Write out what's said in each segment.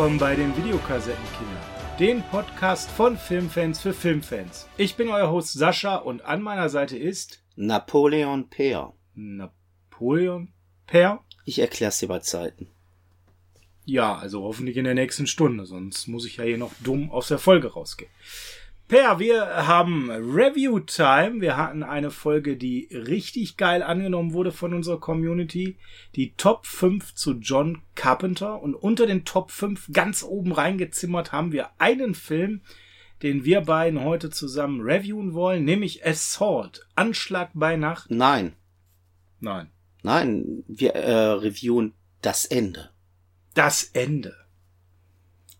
Willkommen bei den Videokassettenkindern, den Podcast von Filmfans für Filmfans. Ich bin euer Host Sascha und an meiner Seite ist Napoleon Peer. Napoleon Per. Ich erklär's dir bei Zeiten. Ja, also hoffentlich in der nächsten Stunde, sonst muss ich ja hier noch dumm aus der Folge rausgehen. Per, wir haben Review Time. Wir hatten eine Folge, die richtig geil angenommen wurde von unserer Community. Die Top 5 zu John Carpenter. Und unter den Top 5 ganz oben reingezimmert haben wir einen Film, den wir beiden heute zusammen reviewen wollen, nämlich Assault. Anschlag bei Nacht. Nein. Nein. Nein, wir äh, reviewen das Ende. Das Ende.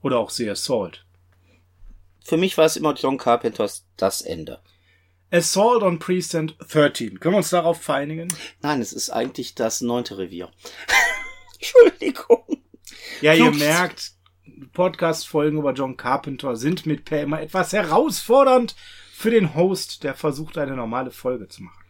Oder auch The Assault. Für mich war es immer John Carpenters das Ende. Assault on Precinct 13. Können wir uns darauf vereinigen? Nein, es ist eigentlich das neunte Revier. Entschuldigung. Ja, ihr Flugs- merkt, Podcast-Folgen über John Carpenter sind mit Per immer etwas herausfordernd für den Host, der versucht, eine normale Folge zu machen.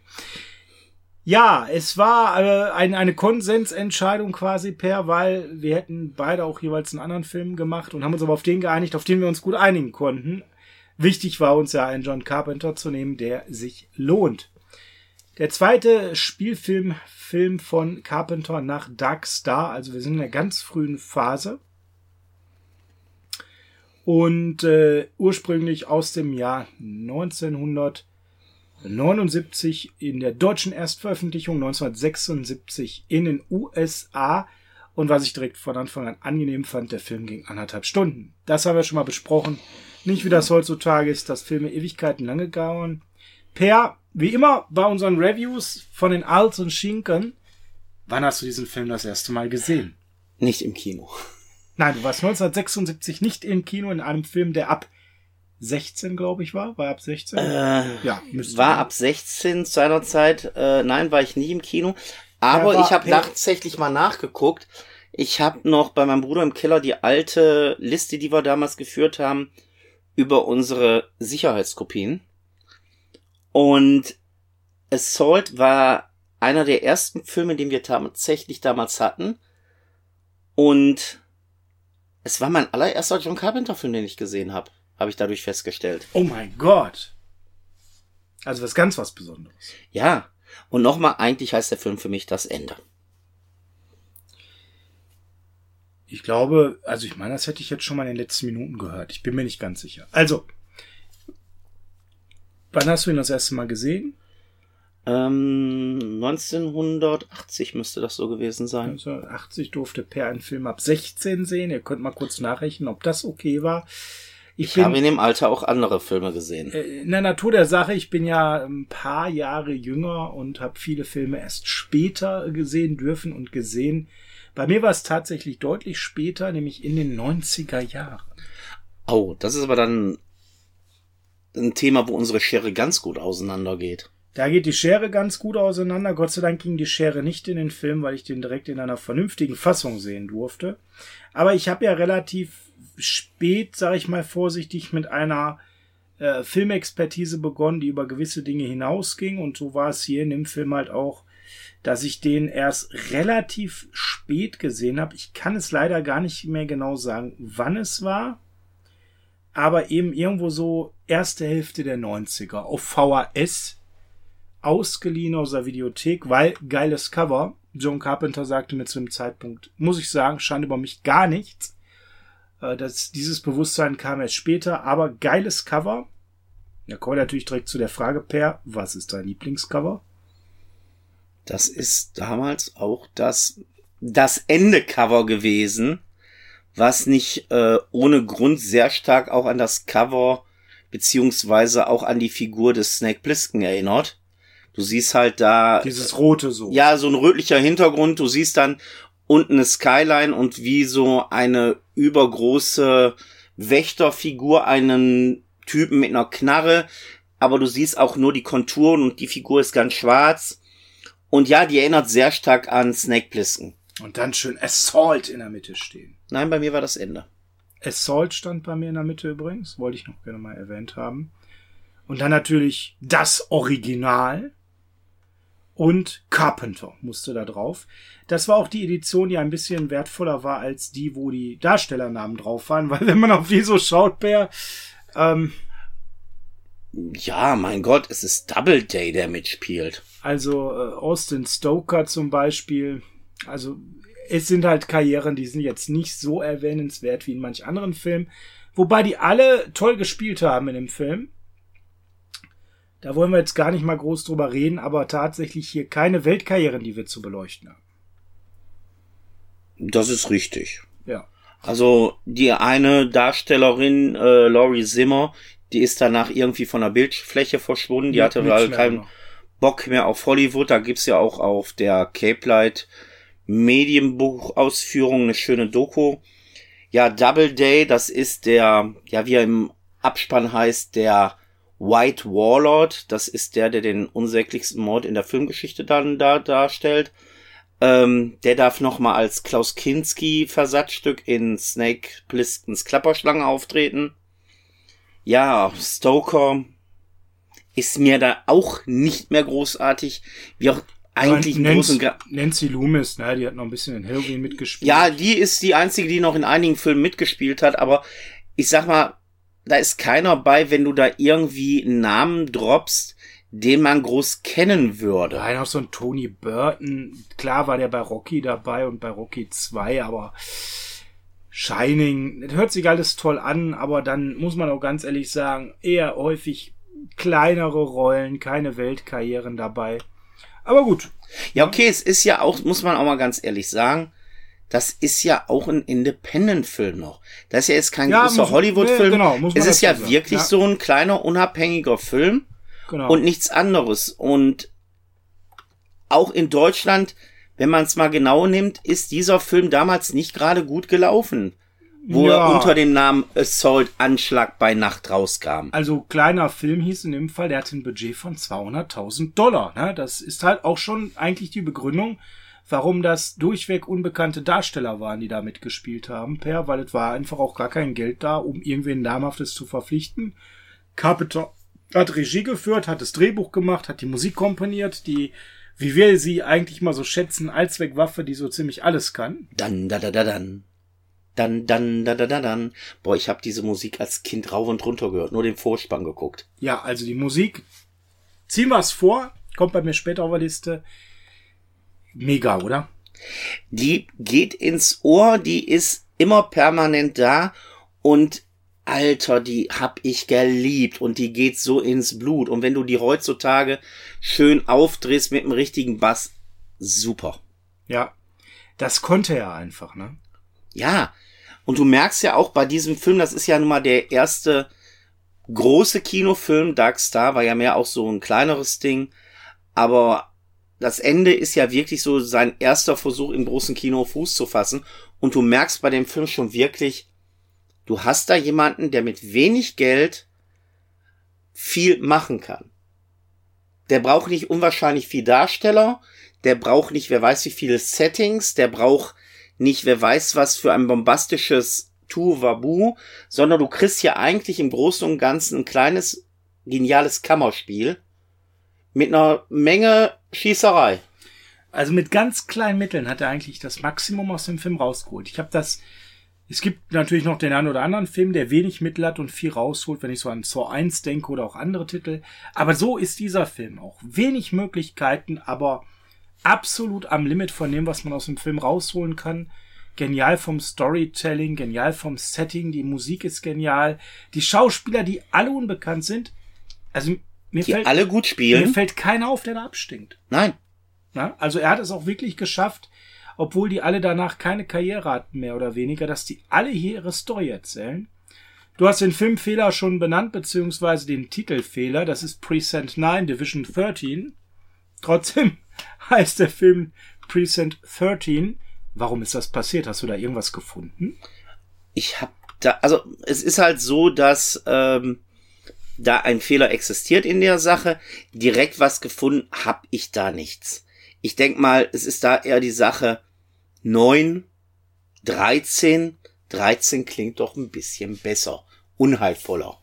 Ja, es war äh, ein, eine Konsensentscheidung quasi, Per, weil wir hätten beide auch jeweils einen anderen Film gemacht und haben uns aber auf den geeinigt, auf den wir uns gut einigen konnten. Wichtig war uns ja, einen John Carpenter zu nehmen, der sich lohnt. Der zweite Spielfilm Film von Carpenter nach Dark Star, also wir sind in der ganz frühen Phase. Und äh, ursprünglich aus dem Jahr 1979 in der deutschen Erstveröffentlichung, 1976 in den USA. Und was ich direkt von Anfang an angenehm fand, der Film ging anderthalb Stunden. Das haben wir schon mal besprochen. Nicht wie das heutzutage ist, dass Filme Ewigkeiten lange dauern. Per, wie immer bei unseren Reviews von den Alts und Schinken, wann hast du diesen Film das erste Mal gesehen? Nicht im Kino. Nein, du warst 1976 nicht im Kino in einem Film, der ab 16, glaube ich, war. War ab 16? Äh, ja, müsste war ab 16 seinerzeit. Äh, nein, war ich nie im Kino. Aber Er war- ich habe tatsächlich mal nachgeguckt. Ich habe noch bei meinem Bruder im Keller die alte Liste, die wir damals geführt haben, über unsere Sicherheitskopien. Und Assault war einer der ersten Filme, den wir tatsächlich damals hatten. Und es war mein allererster John Carpenter-Film, den ich gesehen habe. Habe ich dadurch festgestellt. Oh mein Gott. Also was ganz was Besonderes. Ja. Und nochmal, eigentlich heißt der Film für mich das Ende. Ich glaube, also ich meine, das hätte ich jetzt schon mal in den letzten Minuten gehört. Ich bin mir nicht ganz sicher. Also, wann hast du ihn das erste Mal gesehen? Ähm, 1980 müsste das so gewesen sein. 1980 durfte Per einen Film ab 16 sehen. Ihr könnt mal kurz nachrechnen, ob das okay war. Ich, Ich habe in dem Alter auch andere Filme gesehen. äh, in der Natur der Sache, ich bin ja ein paar Jahre jünger und habe viele Filme erst später gesehen dürfen und gesehen. Bei mir war es tatsächlich deutlich später, nämlich in den 90er Jahren. Oh, das ist aber dann ein Thema, wo unsere Schere ganz gut auseinandergeht. Da geht die Schere ganz gut auseinander. Gott sei Dank ging die Schere nicht in den Film, weil ich den direkt in einer vernünftigen Fassung sehen durfte. Aber ich habe ja relativ spät, sage ich mal vorsichtig, mit einer äh, Filmexpertise begonnen, die über gewisse Dinge hinausging. Und so war es hier in dem Film halt auch, dass ich den erst relativ spät gesehen habe. Ich kann es leider gar nicht mehr genau sagen, wann es war. Aber eben irgendwo so erste Hälfte der 90er auf VHS ausgeliehen aus der Videothek, weil geiles Cover. John Carpenter sagte mir zu dem Zeitpunkt, muss ich sagen, stand über mich gar nichts. Äh, Das, dieses Bewusstsein kam erst später, aber geiles Cover. Da kommen wir natürlich direkt zu der Frage, Per, was ist dein Lieblingscover? Das ist damals auch das, das Ende-Cover gewesen, was nicht äh, ohne Grund sehr stark auch an das Cover beziehungsweise auch an die Figur des Snake Plissken erinnert. Du siehst halt da Dieses rote so. ja, so ein rötlicher Hintergrund. Du siehst dann unten eine Skyline und wie so eine übergroße Wächterfigur einen Typen mit einer Knarre. Aber du siehst auch nur die Konturen und die Figur ist ganz schwarz. Und ja, die erinnert sehr stark an Snake Plissken. Und dann schön Assault in der Mitte stehen. Nein, bei mir war das Ende. Assault stand bei mir in der Mitte übrigens, wollte ich noch gerne mal erwähnt haben. Und dann natürlich das Original. Und Carpenter musste da drauf. Das war auch die Edition, die ein bisschen wertvoller war als die, wo die Darstellernamen drauf waren, weil wenn man auf die so schaut, Bär, ähm, ja, mein Gott, es ist Doubleday, der mitspielt. Also äh, Austin Stoker zum Beispiel. Also es sind halt Karrieren, die sind jetzt nicht so erwähnenswert wie in manch anderen Filmen. Wobei die alle toll gespielt haben in dem Film. Da wollen wir jetzt gar nicht mal groß drüber reden, aber tatsächlich hier keine Weltkarrieren, die wir zu beleuchten haben. Das ist richtig. Ja. Also die eine Darstellerin, äh, Laurie Zimmer, die ist danach irgendwie von der Bildfläche verschwunden. Die Ja, hatte halt keinen gemacht. Bock mehr auf Hollywood. Da gibt's ja auch auf der Cape Light Medienbuchausführung eine schöne Doku. Ja, Doubleday, das ist der, ja, wie er im Abspann heißt, der White Warlord. Das ist der, der den unsäglichsten Mord in der Filmgeschichte dann da darstellt. Ähm, der darf nochmal als Klaus Kinski Versatzstück in Snake Plisskens Klapperschlange auftreten. Ja, Stoker ist mir da auch nicht mehr großartig, wie auch eigentlich im Großen Nancy, Ga- Nancy Loomis, ne, die hat noch ein bisschen in Halloween mitgespielt. Ja, die ist die einzige, die noch in einigen Filmen mitgespielt hat, aber ich sag mal, da ist keiner bei, wenn du da irgendwie einen Namen droppst, den man groß kennen würde. Nein, auch so ein Tony Burton. Klar war der bei Rocky dabei und bei Rocky 2, aber Shining, das hört sich alles toll an, aber dann muss man auch ganz ehrlich sagen, eher häufig kleinere Rollen, keine Weltkarrieren dabei. Aber gut, Ja, okay, es ist ja auch, muss man auch mal ganz ehrlich sagen, das ist ja auch ein Independent-Film noch. Das ist ja jetzt kein Ja, großer Hollywood-Film. nee, genau, es ist ja sagen. wirklich Ja. so ein kleiner, unabhängiger Film genau. und nichts anderes. Und auch in Deutschland, wenn man es mal genau nimmt, ist dieser Film damals nicht gerade gut gelaufen. Wo Ja. er unter dem Namen Assault Anschlag bei Nacht rauskam. Also kleiner Film hieß in dem Fall, der hatte ein Budget von 200.000 Dollar. Ne? Das ist halt auch schon eigentlich die Begründung, warum das durchweg unbekannte Darsteller waren, die da mitgespielt haben, per, weil es war einfach auch gar kein Geld da, um irgendwen namhaftes zu verpflichten. Carpenter hat Regie geführt, hat das Drehbuch gemacht, hat die Musik komponiert, die, wie wir sie eigentlich mal so schätzen, Allzweckwaffe, die so ziemlich alles kann. Dann, da, da, da, dann. Dann, dann, da, da, da, dann. Boah, ich habe diese Musik als Kind rauf und runter gehört, nur den Vorspann geguckt. Ja, also die Musik, ziehen wir es vor, kommt bei mir später auf der Liste. Mega, oder? Die geht ins Ohr, die ist immer permanent da und Alter, die hab ich geliebt und die geht so ins Blut. Und wenn du die heutzutage schön aufdrehst mit dem richtigen Bass, super. Ja. Das konnte er einfach, ne? Ja. Und du merkst ja auch bei diesem Film, das ist ja nun mal der erste große Kinofilm. Dark Star war ja mehr auch so ein kleineres Ding. Aber das Ende ist ja wirklich so sein erster Versuch im großen Kino Fuß zu fassen. Und du merkst bei dem Film schon wirklich, du hast da jemanden, der mit wenig Geld viel machen kann. Der braucht nicht unwahrscheinlich viel Darsteller, der braucht nicht, wer weiß wie viele Settings, der braucht nicht, wer weiß was für ein bombastisches Tuvabu, sondern du kriegst ja eigentlich im Großen und Ganzen ein kleines, geniales Kammerspiel mit einer Menge Schießerei. Also mit ganz kleinen Mitteln hat er eigentlich das Maximum aus dem Film rausgeholt. Ich habe das. Es gibt natürlich noch den einen oder anderen Film, der wenig Mittel hat und viel rausholt, wenn ich so an Saw 1 denke oder auch andere Titel. Aber so ist dieser Film auch. Wenig Möglichkeiten, aber absolut am Limit von dem, was man aus dem Film rausholen kann. Genial vom Storytelling, genial vom Setting, die Musik ist genial. Die Schauspieler, die alle unbekannt sind. Also mir, Die fällt, alle gut mir spielen. fällt keiner auf, der da abstinkt. Nein. Ja, also er hat es auch wirklich geschafft, obwohl die alle danach keine Karriere hatten, mehr oder weniger, dass die alle hier ihre Story erzählen. Du hast den Filmfehler schon benannt, beziehungsweise den Titelfehler. Das ist Present 9, Division 13. Trotzdem heißt der Film Present 13. Warum ist das passiert? Hast du da irgendwas gefunden? Ich hab da, also es ist halt so, dass ähm, da ein Fehler existiert in der Sache. Direkt was gefunden hab ich da nichts. Ich denk mal, es ist da eher die Sache 9, 13. 13 klingt doch ein bisschen besser, unheilvoller.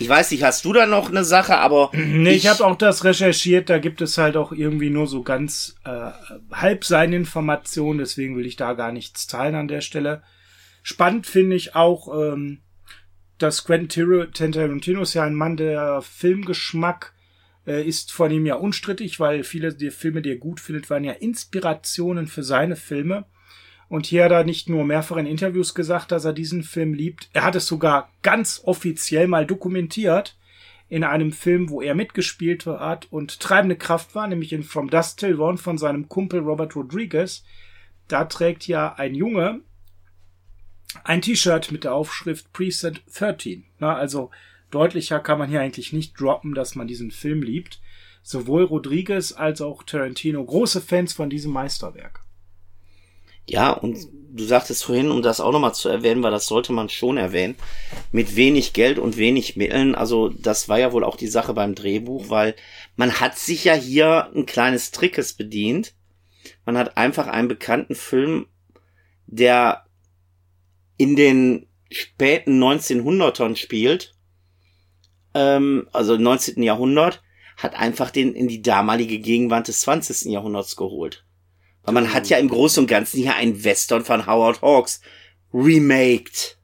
Ich weiß nicht, hast du da noch eine Sache, aber. Nee, ich, ich habe auch das recherchiert, da gibt es halt auch irgendwie nur so ganz äh, halb seine Informationen, deswegen will ich da gar nichts teilen an der Stelle. Spannend finde ich auch, ähm, dass Quentin Tarantino ist ja ein Mann, der Filmgeschmack äh, ist von ihm ja unstrittig, weil viele der Filme, die er gut findet, waren ja Inspirationen für seine Filme. Und hier hat er nicht nur mehrfach in Interviews gesagt, dass er diesen Film liebt. Er hat es sogar ganz offiziell mal dokumentiert in einem Film, wo er mitgespielt hat und treibende Kraft war, nämlich in From Dust Till Dawn von seinem Kumpel Robert Rodriguez. Da trägt ja ein Junge ein T-Shirt mit der Aufschrift Preset 13. Na, also deutlicher kann man hier eigentlich nicht droppen, dass man diesen Film liebt. Sowohl Rodriguez als auch Tarantino große Fans von diesem Meisterwerk. Ja, und du sagtest vorhin, um das auch nochmal zu erwähnen, weil das sollte man schon erwähnen, mit wenig Geld und wenig Mitteln, also das war ja wohl auch die Sache beim Drehbuch, weil man hat sich ja hier ein kleines Trickes bedient. Man hat einfach einen bekannten Film, der in den späten 1900ern spielt, ähm, also 19. Jahrhundert, hat einfach den in die damalige Gegenwart des 20. Jahrhunderts geholt. Weil man hat ja im Großen und Ganzen hier einen Western von Howard Hawks remaked.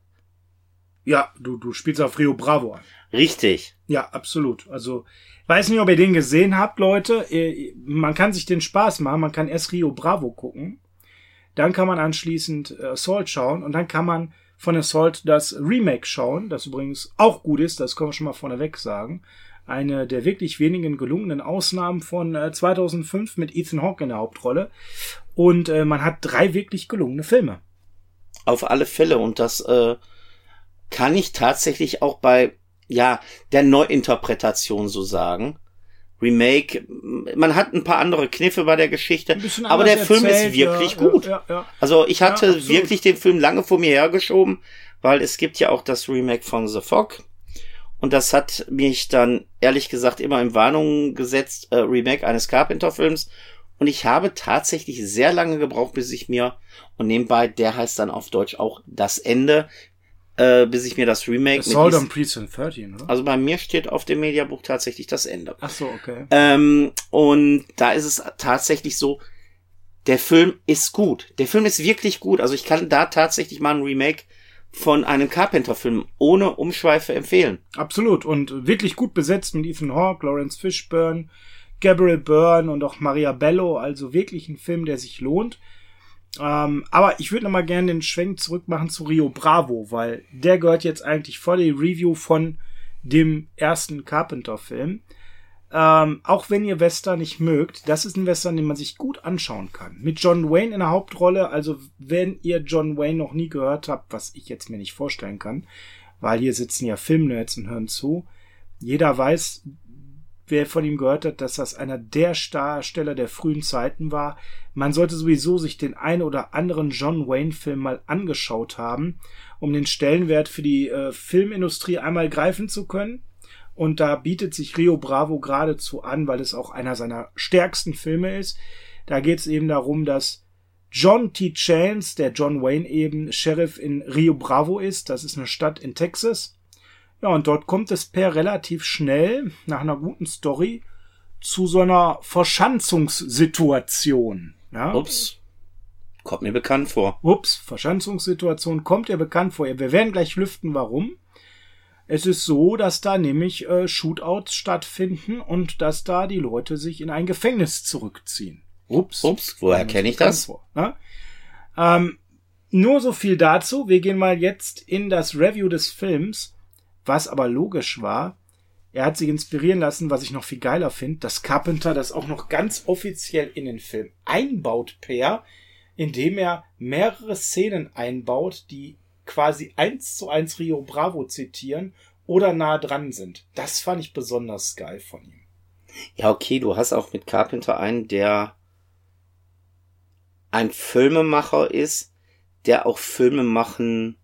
Ja, du, du spielst auf Rio Bravo an. Richtig. Ja, absolut. Also, weiß nicht, ob ihr den gesehen habt, Leute. Man kann sich den Spaß machen. Man kann erst Rio Bravo gucken. Dann kann man anschließend äh, Assault schauen und dann kann man von Assault das Remake schauen, das übrigens auch gut ist, das können wir schon mal vorneweg sagen eine der wirklich wenigen gelungenen Ausnahmen von äh, 2005 mit Ethan Hawke in der Hauptrolle. Und äh, man hat drei wirklich gelungene Filme. Auf alle Fälle. Und das äh, kann ich tatsächlich auch bei ja der Neuinterpretation so sagen. Remake, man hat ein paar andere Kniffe bei der Geschichte, aber der Film ist wirklich ja, gut. Ja, ja, also ich hatte wirklich den Film lange vor mir hergeschoben, weil es gibt ja auch das Remake von The Fog, und das hat mich dann ehrlich gesagt immer in Warnung gesetzt, äh, Remake eines Carpenter-Films. Und ich habe tatsächlich sehr lange gebraucht, bis ich mir, und nebenbei, der heißt dann auf Deutsch auch das Ende, äh, bis ich mir das Remake. Assault on Precinct 13, oder? Also bei mir steht auf dem Mediabuch tatsächlich das Ende. Ach so, okay. Ähm, und da ist es tatsächlich so, der Film ist gut. Der Film ist wirklich gut. Also ich kann da tatsächlich mal ein Remake von einem Carpenter-Film ohne Umschweife empfehlen. Absolut und wirklich gut besetzt mit Ethan Hawke, Lawrence Fishburne, Gabriel Byrne und auch Maria Bello, also wirklich ein Film, der sich lohnt. Ähm, aber ich würde noch mal gerne den Schwenk zurück machen zu Rio Bravo, weil der gehört jetzt eigentlich vor die Review von dem ersten Carpenter-Film. Ähm, auch wenn ihr Western nicht mögt, das ist ein Western, den man sich gut anschauen kann. Mit John Wayne in der Hauptrolle, also wenn ihr John Wayne noch nie gehört habt, was ich jetzt mir nicht vorstellen kann, weil hier sitzen ja Filmnerds und hören zu. Jeder weiß, wer von ihm gehört hat, dass das einer der Darsteller der frühen Zeiten war. Man sollte sowieso sich den ein oder anderen John Wayne Film mal angeschaut haben, um den Stellenwert für die äh, Filmindustrie einmal greifen zu können. Und da bietet sich Rio Bravo geradezu an, weil es auch einer seiner stärksten Filme ist. Da geht es eben darum, dass John T. Chance, der John Wayne eben, Sheriff in Rio Bravo ist. Das ist eine Stadt in Texas. Ja, und dort kommt es per relativ schnell, nach einer guten Story, zu so einer Verschanzungssituation. Ja? Ups. Kommt mir bekannt vor. Ups, Verschanzungssituation kommt ihr bekannt vor. Wir werden gleich lüften, warum. Es ist so, dass da nämlich äh, Shootouts stattfinden und dass da die Leute sich in ein Gefängnis zurückziehen. Ups. Ups, woher kenne ich das? Vor, ne? ähm, nur so viel dazu. Wir gehen mal jetzt in das Review des Films, was aber logisch war. Er hat sich inspirieren lassen, was ich noch viel geiler finde, dass Carpenter das auch noch ganz offiziell in den Film einbaut, per, indem er mehrere Szenen einbaut, die quasi eins zu eins Rio Bravo zitieren oder nah dran sind. Das fand ich besonders geil von ihm. Ja, okay, du hast auch mit Carpenter einen, der ein Filmemacher ist, der auch Filme machen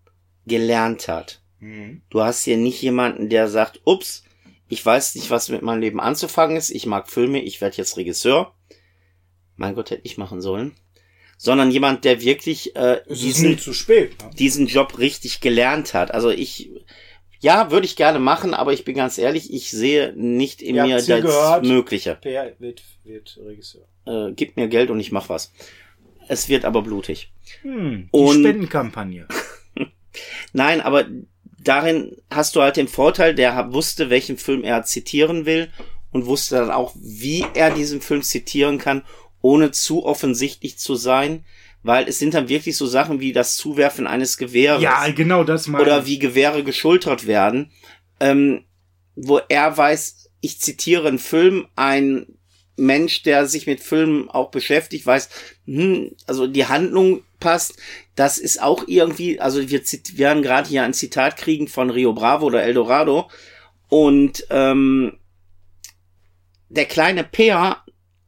gelernt hat. Mhm. Du hast hier nicht jemanden, der sagt, ups, ich weiß nicht, was mit meinem Leben anzufangen ist, ich mag Filme, ich werde jetzt Regisseur. Mein Gott, hätte ich machen sollen sondern jemand, der wirklich äh, diesen, spät, ne? diesen Job richtig gelernt hat. Also ich, Ja, würde ich gerne machen, aber ich bin ganz ehrlich, ich sehe nicht in Ihr mir das gehört. Mögliche. Per wird, wird Regisseur. Äh, gib mir Geld und ich mach was. Es wird aber blutig. Hm, die Und- Spendenkampagne. Nein, aber darin hast du halt den Vorteil, der wusste, welchen Film er zitieren will und wusste dann auch, wie er diesen Film zitieren kann, ohne zu offensichtlich zu sein, weil es sind dann wirklich so Sachen wie das Zuwerfen eines Gewehres Ja, genau das meine oder wie Gewehre geschultert werden, ähm, wo er weiß, ich zitiere einen Film, ein Mensch, der sich mit Filmen auch beschäftigt, weiß, hm, also die Handlung passt. Das ist auch irgendwie, also wir werden gerade hier ein Zitat kriegen von Rio Bravo oder Eldorado und ähm, der kleine Peer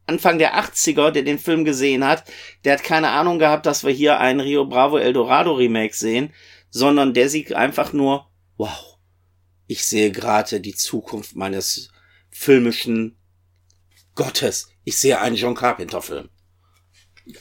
Anfang der 80er, der den Film gesehen hat, der hat keine Ahnung gehabt, dass wir hier ein Rio Bravo Eldorado Remake sehen, sondern der sieht einfach nur, wow, ich sehe gerade die Zukunft meines filmischen Gottes. Ich sehe einen John Carpenter Film.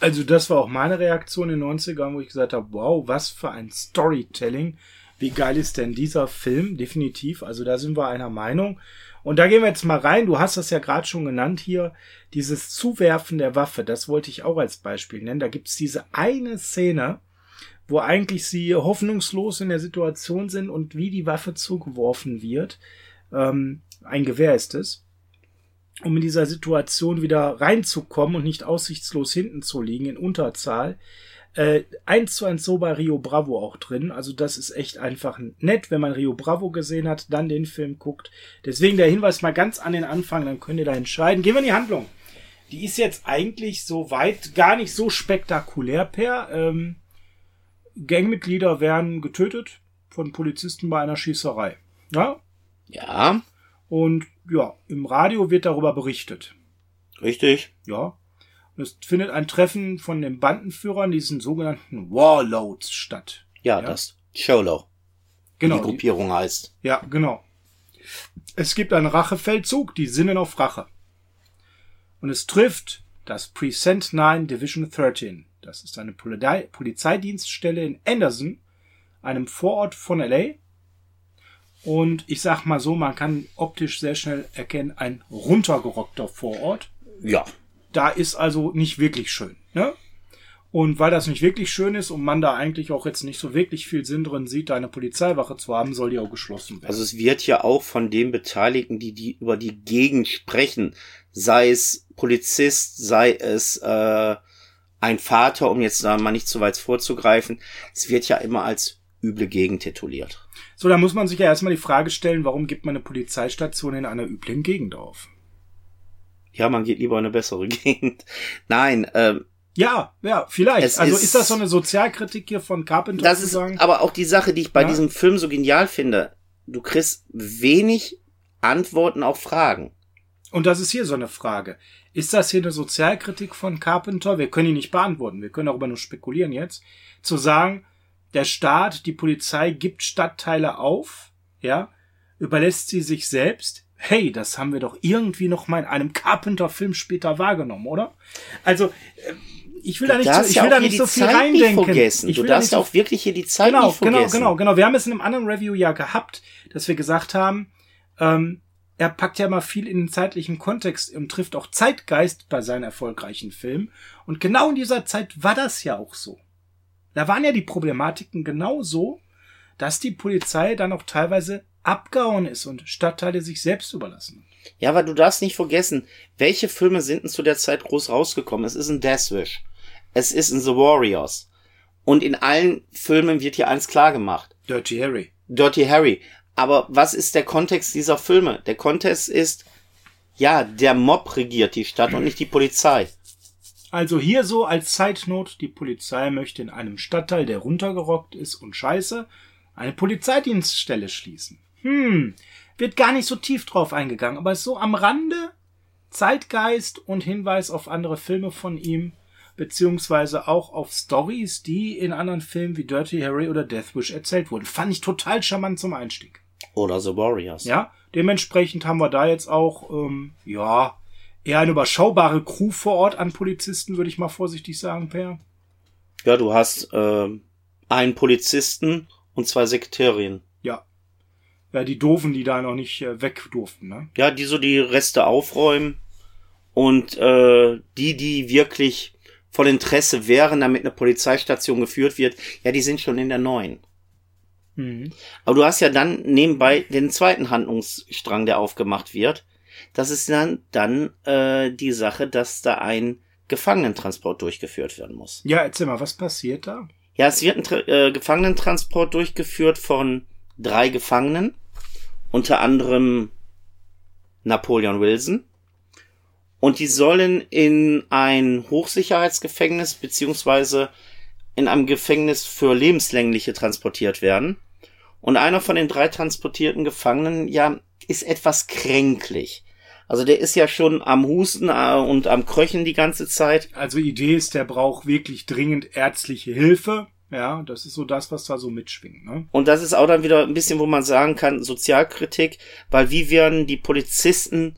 Also das war auch meine Reaktion in den 90ern, wo ich gesagt habe, wow, was für ein Storytelling. Wie geil ist denn dieser Film? Definitiv. Also da sind wir einer Meinung. Und da gehen wir jetzt mal rein. Du hast das ja gerade schon genannt hier. Dieses Zuwerfen der Waffe, das wollte ich auch als Beispiel nennen. Da gibt's diese eine Szene, wo eigentlich sie hoffnungslos in der Situation sind und wie die Waffe zugeworfen wird. Ähm, ein Gewehr ist es um in dieser Situation wieder reinzukommen und nicht aussichtslos hinten zu liegen in Unterzahl. Äh, eins zu eins so bei Rio Bravo auch drin. Also das ist echt einfach nett, wenn man Rio Bravo gesehen hat, dann den Film guckt. Deswegen der Hinweis mal ganz an den Anfang, dann könnt ihr da entscheiden. Gehen wir in die Handlung. Die ist jetzt eigentlich so weit gar nicht so spektakulär per. Ähm, Gangmitglieder werden getötet von Polizisten bei einer Schießerei. Ja, Ja, und ja, im Radio wird darüber berichtet. richtig. Ja. Und es findet ein Treffen von den Bandenführern, diesen sogenannten Warlords statt. Ja, Ja. das Cholo, Genau. die Gruppierung heißt. Ja, genau. Es gibt einen Rachefeldzug, die sinnen auf Rache. Und es trifft das Present 9 Division 13. Das ist eine Polizei Polizeidienststelle in Anderson, einem Vorort von LA. Und ich sag mal so, man kann optisch sehr schnell erkennen, ein runtergerockter Vorort. Ja, da ist also nicht wirklich schön. Ne? Und weil das nicht wirklich schön ist und man da eigentlich auch jetzt nicht so wirklich viel Sinn drin sieht, eine Polizeiwache zu haben, soll die auch geschlossen werden. also es wird ja auch von den Beteiligten, die, die über die Gegend sprechen, sei es Polizist, sei es äh, ein Vater, um jetzt da mal nicht zu weit vorzugreifen, es wird ja immer als üble Gegend tituliert. So, da muss man sich ja erstmal die Frage stellen, warum gibt man eine Polizeistation in einer üblen Gegend auf? Ja, man geht lieber in eine bessere Gegend. Nein, ähm, Ja, ja, vielleicht. Also ist- ist, das so eine Sozialkritik hier von Carpenter das ist sagen? aber auch die Sache, die ich bei Ja. diesem Film so genial finde. Du kriegst wenig Antworten auf Fragen. Und das ist hier so eine Frage. Ist das hier eine Sozialkritik von Carpenter? Wir können ihn nicht beantworten. Wir können darüber nur spekulieren jetzt. Zu sagen, der Staat, die Polizei gibt Stadtteile auf, ja, überlässt sie sich selbst. Hey, das haben wir doch irgendwie noch mal in einem Carpenter-Film später wahrgenommen, oder? Also, äh, ich will da nicht, so, ich will da nicht so viel Zeit reindenken. vergessen. Ich Du da darfst nicht so auch wirklich hier die Zeit genau, nicht vergessen. Genau, genau, genau. Wir haben es in einem anderen Review ja gehabt, dass wir gesagt haben, ähm, er packt ja mal viel in den zeitlichen Kontext und trifft auch Zeitgeist bei seinen erfolgreichen Filmen. Und genau in dieser Zeit war das ja auch so. Da waren ja die Problematiken genau so, dass die Polizei dann auch teilweise abgehauen ist und Stadtteile sich selbst überlassen. Ja, aber du darfst nicht vergessen, welche Filme sind denn zu der Zeit groß rausgekommen? Es ist ein Deathwish. Es ist ein The Warriors. Und in allen Filmen wird hier eins klar gemacht. Dirty Harry. Dirty Harry. Aber was ist der Kontext dieser Filme? Der Kontext ist, ja, der Mob regiert die Stadt und nicht die Polizei. Also hier so als Zeitnot, die Polizei möchte in einem Stadtteil, der runtergerockt ist und scheiße, eine Polizeidienststelle schließen. Hm, wird gar nicht so tief drauf eingegangen, aber ist so am Rande Zeitgeist und Hinweis auf andere Filme von ihm, beziehungsweise auch auf Stories, die in anderen Filmen wie Dirty Harry oder Deathwish erzählt wurden. Fand ich total charmant zum Einstieg. Oder The Warriors. Ja, dementsprechend haben wir da jetzt auch, ähm, ja, eher eine überschaubare Crew vor Ort an Polizisten, würde ich mal vorsichtig sagen, Per. Ja, du hast ähm, einen Polizisten und zwei Sekretärinnen. Ja. Ja, die Doofen, die da noch nicht äh, weg durften, ne? Ja, die so die Reste aufräumen und äh, die, die wirklich von Interesse wären, damit eine Polizeistation geführt wird, ja, die sind schon in der neuen. Mhm. Aber du hast ja dann nebenbei den zweiten Handlungsstrang, der aufgemacht wird. Das ist dann, dann äh, die Sache, dass da ein Gefangenentransport durchgeführt werden muss. Ja, erzähl mal, was passiert da? Ja, es wird ein Tra äh, Gefangenentransport durchgeführt von drei Gefangenen, unter anderem Napoleon Wilson. Und die sollen in ein Hochsicherheitsgefängnis beziehungsweise in einem Gefängnis für Lebenslängliche transportiert werden. Und einer von den drei transportierten Gefangenen, ja, ist etwas kränklich. Also der ist ja schon am Husten äh, und am Kröchen die ganze Zeit. Also Idee ist, der braucht wirklich dringend ärztliche Hilfe. Ja, das ist so das, was da so mitschwingt. Ne? Und das ist auch dann wieder ein bisschen, wo man sagen kann, Sozialkritik, weil wie werden die Polizisten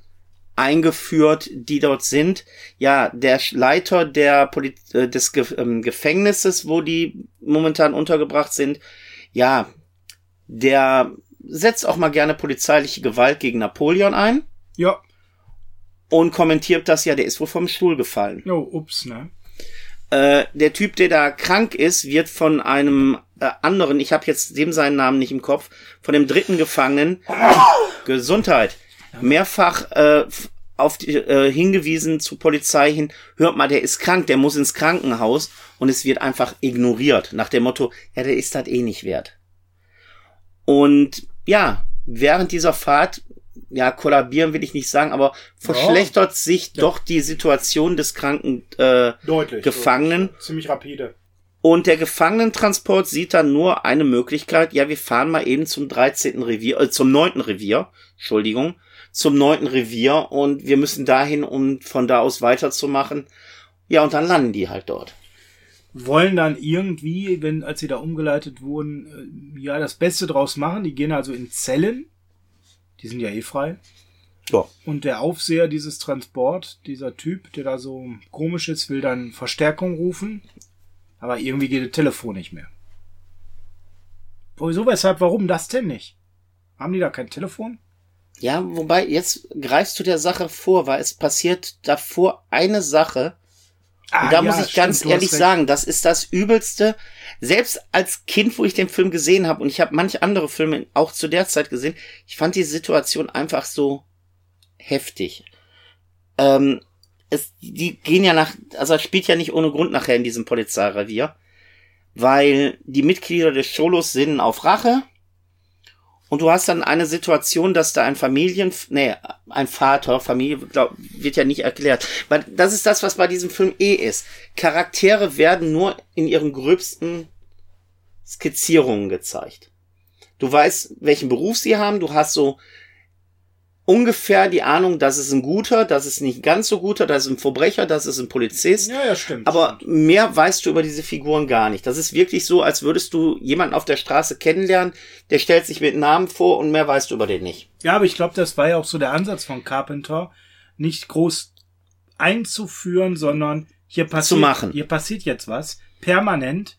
eingeführt, die dort sind. Ja, der Leiter der Poli äh, des Ge ähm, Gefängnisses, wo die momentan untergebracht sind, ja, der setzt auch mal gerne polizeiliche Gewalt gegen Napoleon ein. Ja. Und kommentiert das, ja, der ist wohl vom Stuhl gefallen. Oh, ups, ne? Äh, der Typ, der da krank ist, wird von einem äh, anderen, ich habe jetzt dem seinen Namen nicht im Kopf, von dem dritten Gefangenen, Gesundheit, mehrfach äh, auf die, äh, hingewiesen zur Polizei hin, hört mal, der ist krank, der muss ins Krankenhaus und es wird einfach ignoriert, nach dem Motto, ja, der ist das eh nicht wert. Und ja, während dieser Fahrt, ja, kollabieren will ich nicht sagen, aber verschlechtert ja. sich ja. doch die Situation des kranken äh, deutlich, Gefangenen. Deutlich. Ziemlich rapide. Und der Gefangenentransport sieht dann nur eine Möglichkeit, ja, wir fahren mal eben zum 13. Revier, äh, zum 9. Revier, Entschuldigung, zum 9. Revier und wir müssen dahin, um von da aus weiterzumachen. Ja, und dann landen die halt dort wollen dann irgendwie, wenn, als sie da umgeleitet wurden, äh, ja, das Beste draus machen. Die gehen also in Zellen. Die sind ja eh frei. Ja. Und der Aufseher dieses Transport, dieser Typ, der da so komisch ist, will dann Verstärkung rufen. Aber irgendwie geht das Telefon nicht mehr. Wieso, weshalb, warum das denn nicht? Haben die da kein Telefon? Ja, wobei, jetzt greifst du der Sache vor, weil es passiert davor eine Sache, Ah, da ja, muss ich stimmt, ganz ehrlich sagen, das ist das Übelste. Selbst als Kind, wo ich den Film gesehen habe, und ich habe manche andere Filme auch zu der Zeit gesehen, ich fand die Situation einfach so heftig. Ähm, es, die gehen ja nach, also es spielt ja nicht ohne Grund nachher in diesem Polizeirevier, weil die Mitglieder des Cholos sinnen auf Rache und du hast dann eine Situation, dass da ein Familien, nee, ein Vater, Familie, glaub, wird ja nicht erklärt. Weil das ist das, was bei diesem Film eh ist. Charaktere werden nur in ihren gröbsten Skizzierungen gezeigt. Du weißt, welchen Beruf sie haben, du hast so ungefähr die Ahnung, das ist ein guter, das ist nicht ganz so guter, das ist ein Verbrecher, das ist ein Polizist. Ja, ja, stimmt. Aber mehr weißt du über diese Figuren gar nicht. Das ist wirklich so, als würdest du jemanden auf der Straße kennenlernen, der stellt sich mit Namen vor und mehr weißt du über den nicht. Ja, aber ich glaube, das war ja auch so der Ansatz von Carpenter, nicht groß einzuführen, sondern hier passiert, hier passiert jetzt was, permanent,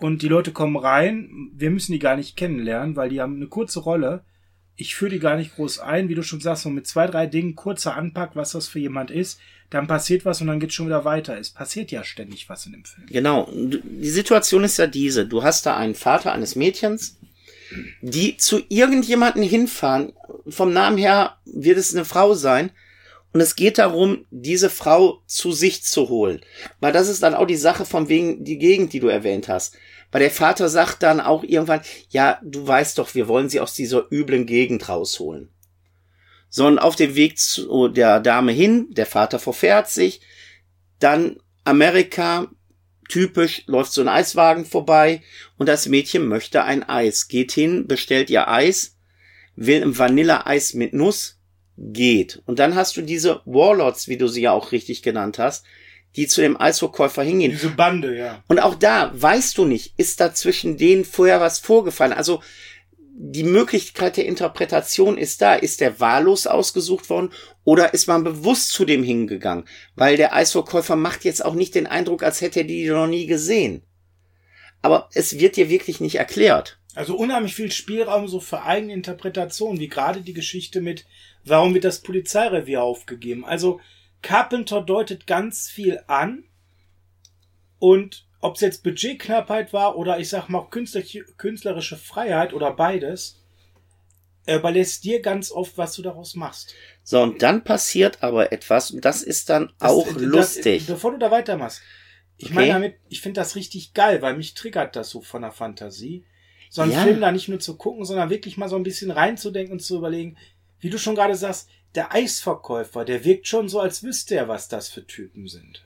und die Leute kommen rein, wir müssen die gar nicht kennenlernen, weil die haben eine kurze Rolle, ich führe die gar nicht groß ein, wie du schon sagst, so mit zwei, drei Dingen kurzer Anpack, was das für jemand ist, dann passiert was und dann geht schon wieder weiter. Es passiert ja ständig was in dem Film. Genau. Die Situation ist ja diese. Du hast da einen Vater eines Mädchens, die zu irgendjemanden hinfahren. Vom Namen her wird es eine Frau sein. Und es geht darum, diese Frau zu sich zu holen. Weil das ist dann auch die Sache von wegen die Gegend, die du erwähnt hast. Weil der Vater sagt dann auch irgendwann, ja, du weißt doch, wir wollen sie aus dieser üblen Gegend rausholen. Sondern auf dem Weg zu der Dame hin, der Vater verfährt sich, dann Amerika, typisch, läuft so ein Eiswagen vorbei und das Mädchen möchte ein Eis, geht hin, bestellt ihr Eis, will ein Vanilleeis mit Nuss, geht. Und dann hast du diese Warlords, wie du sie ja auch richtig genannt hast, die zu dem Eisverkäufer hingehen. Diese Bande, ja. Und auch da weißt du nicht, ist da zwischen denen vorher was vorgefallen? Also die Möglichkeit der Interpretation ist da. Ist der wahllos ausgesucht worden oder ist man bewusst zu dem hingegangen? Weil der Eisverkäufer macht jetzt auch nicht den Eindruck, als hätte er die noch nie gesehen. Aber es wird dir wirklich nicht erklärt. Also unheimlich viel Spielraum so für eigene Interpretation, wie gerade die Geschichte mit, warum wird das Polizeirevier aufgegeben? Also Carpenter deutet ganz viel an und ob es jetzt Budgetknappheit war oder ich sag mal künstlerische Freiheit oder beides, überlässt dir ganz oft, was du daraus machst. So, und dann passiert aber etwas, und das ist dann das, auch das, lustig. bevor du da weitermachst. Ich okay. meine damit, ich finde das richtig geil, weil mich triggert das so von der Fantasie. So einen ja. Film da nicht nur zu gucken, sondern wirklich mal so ein bisschen reinzudenken und zu überlegen, wie du schon gerade sagst, der Eisverkäufer, der wirkt schon so, als wüsste er, was das für Typen sind.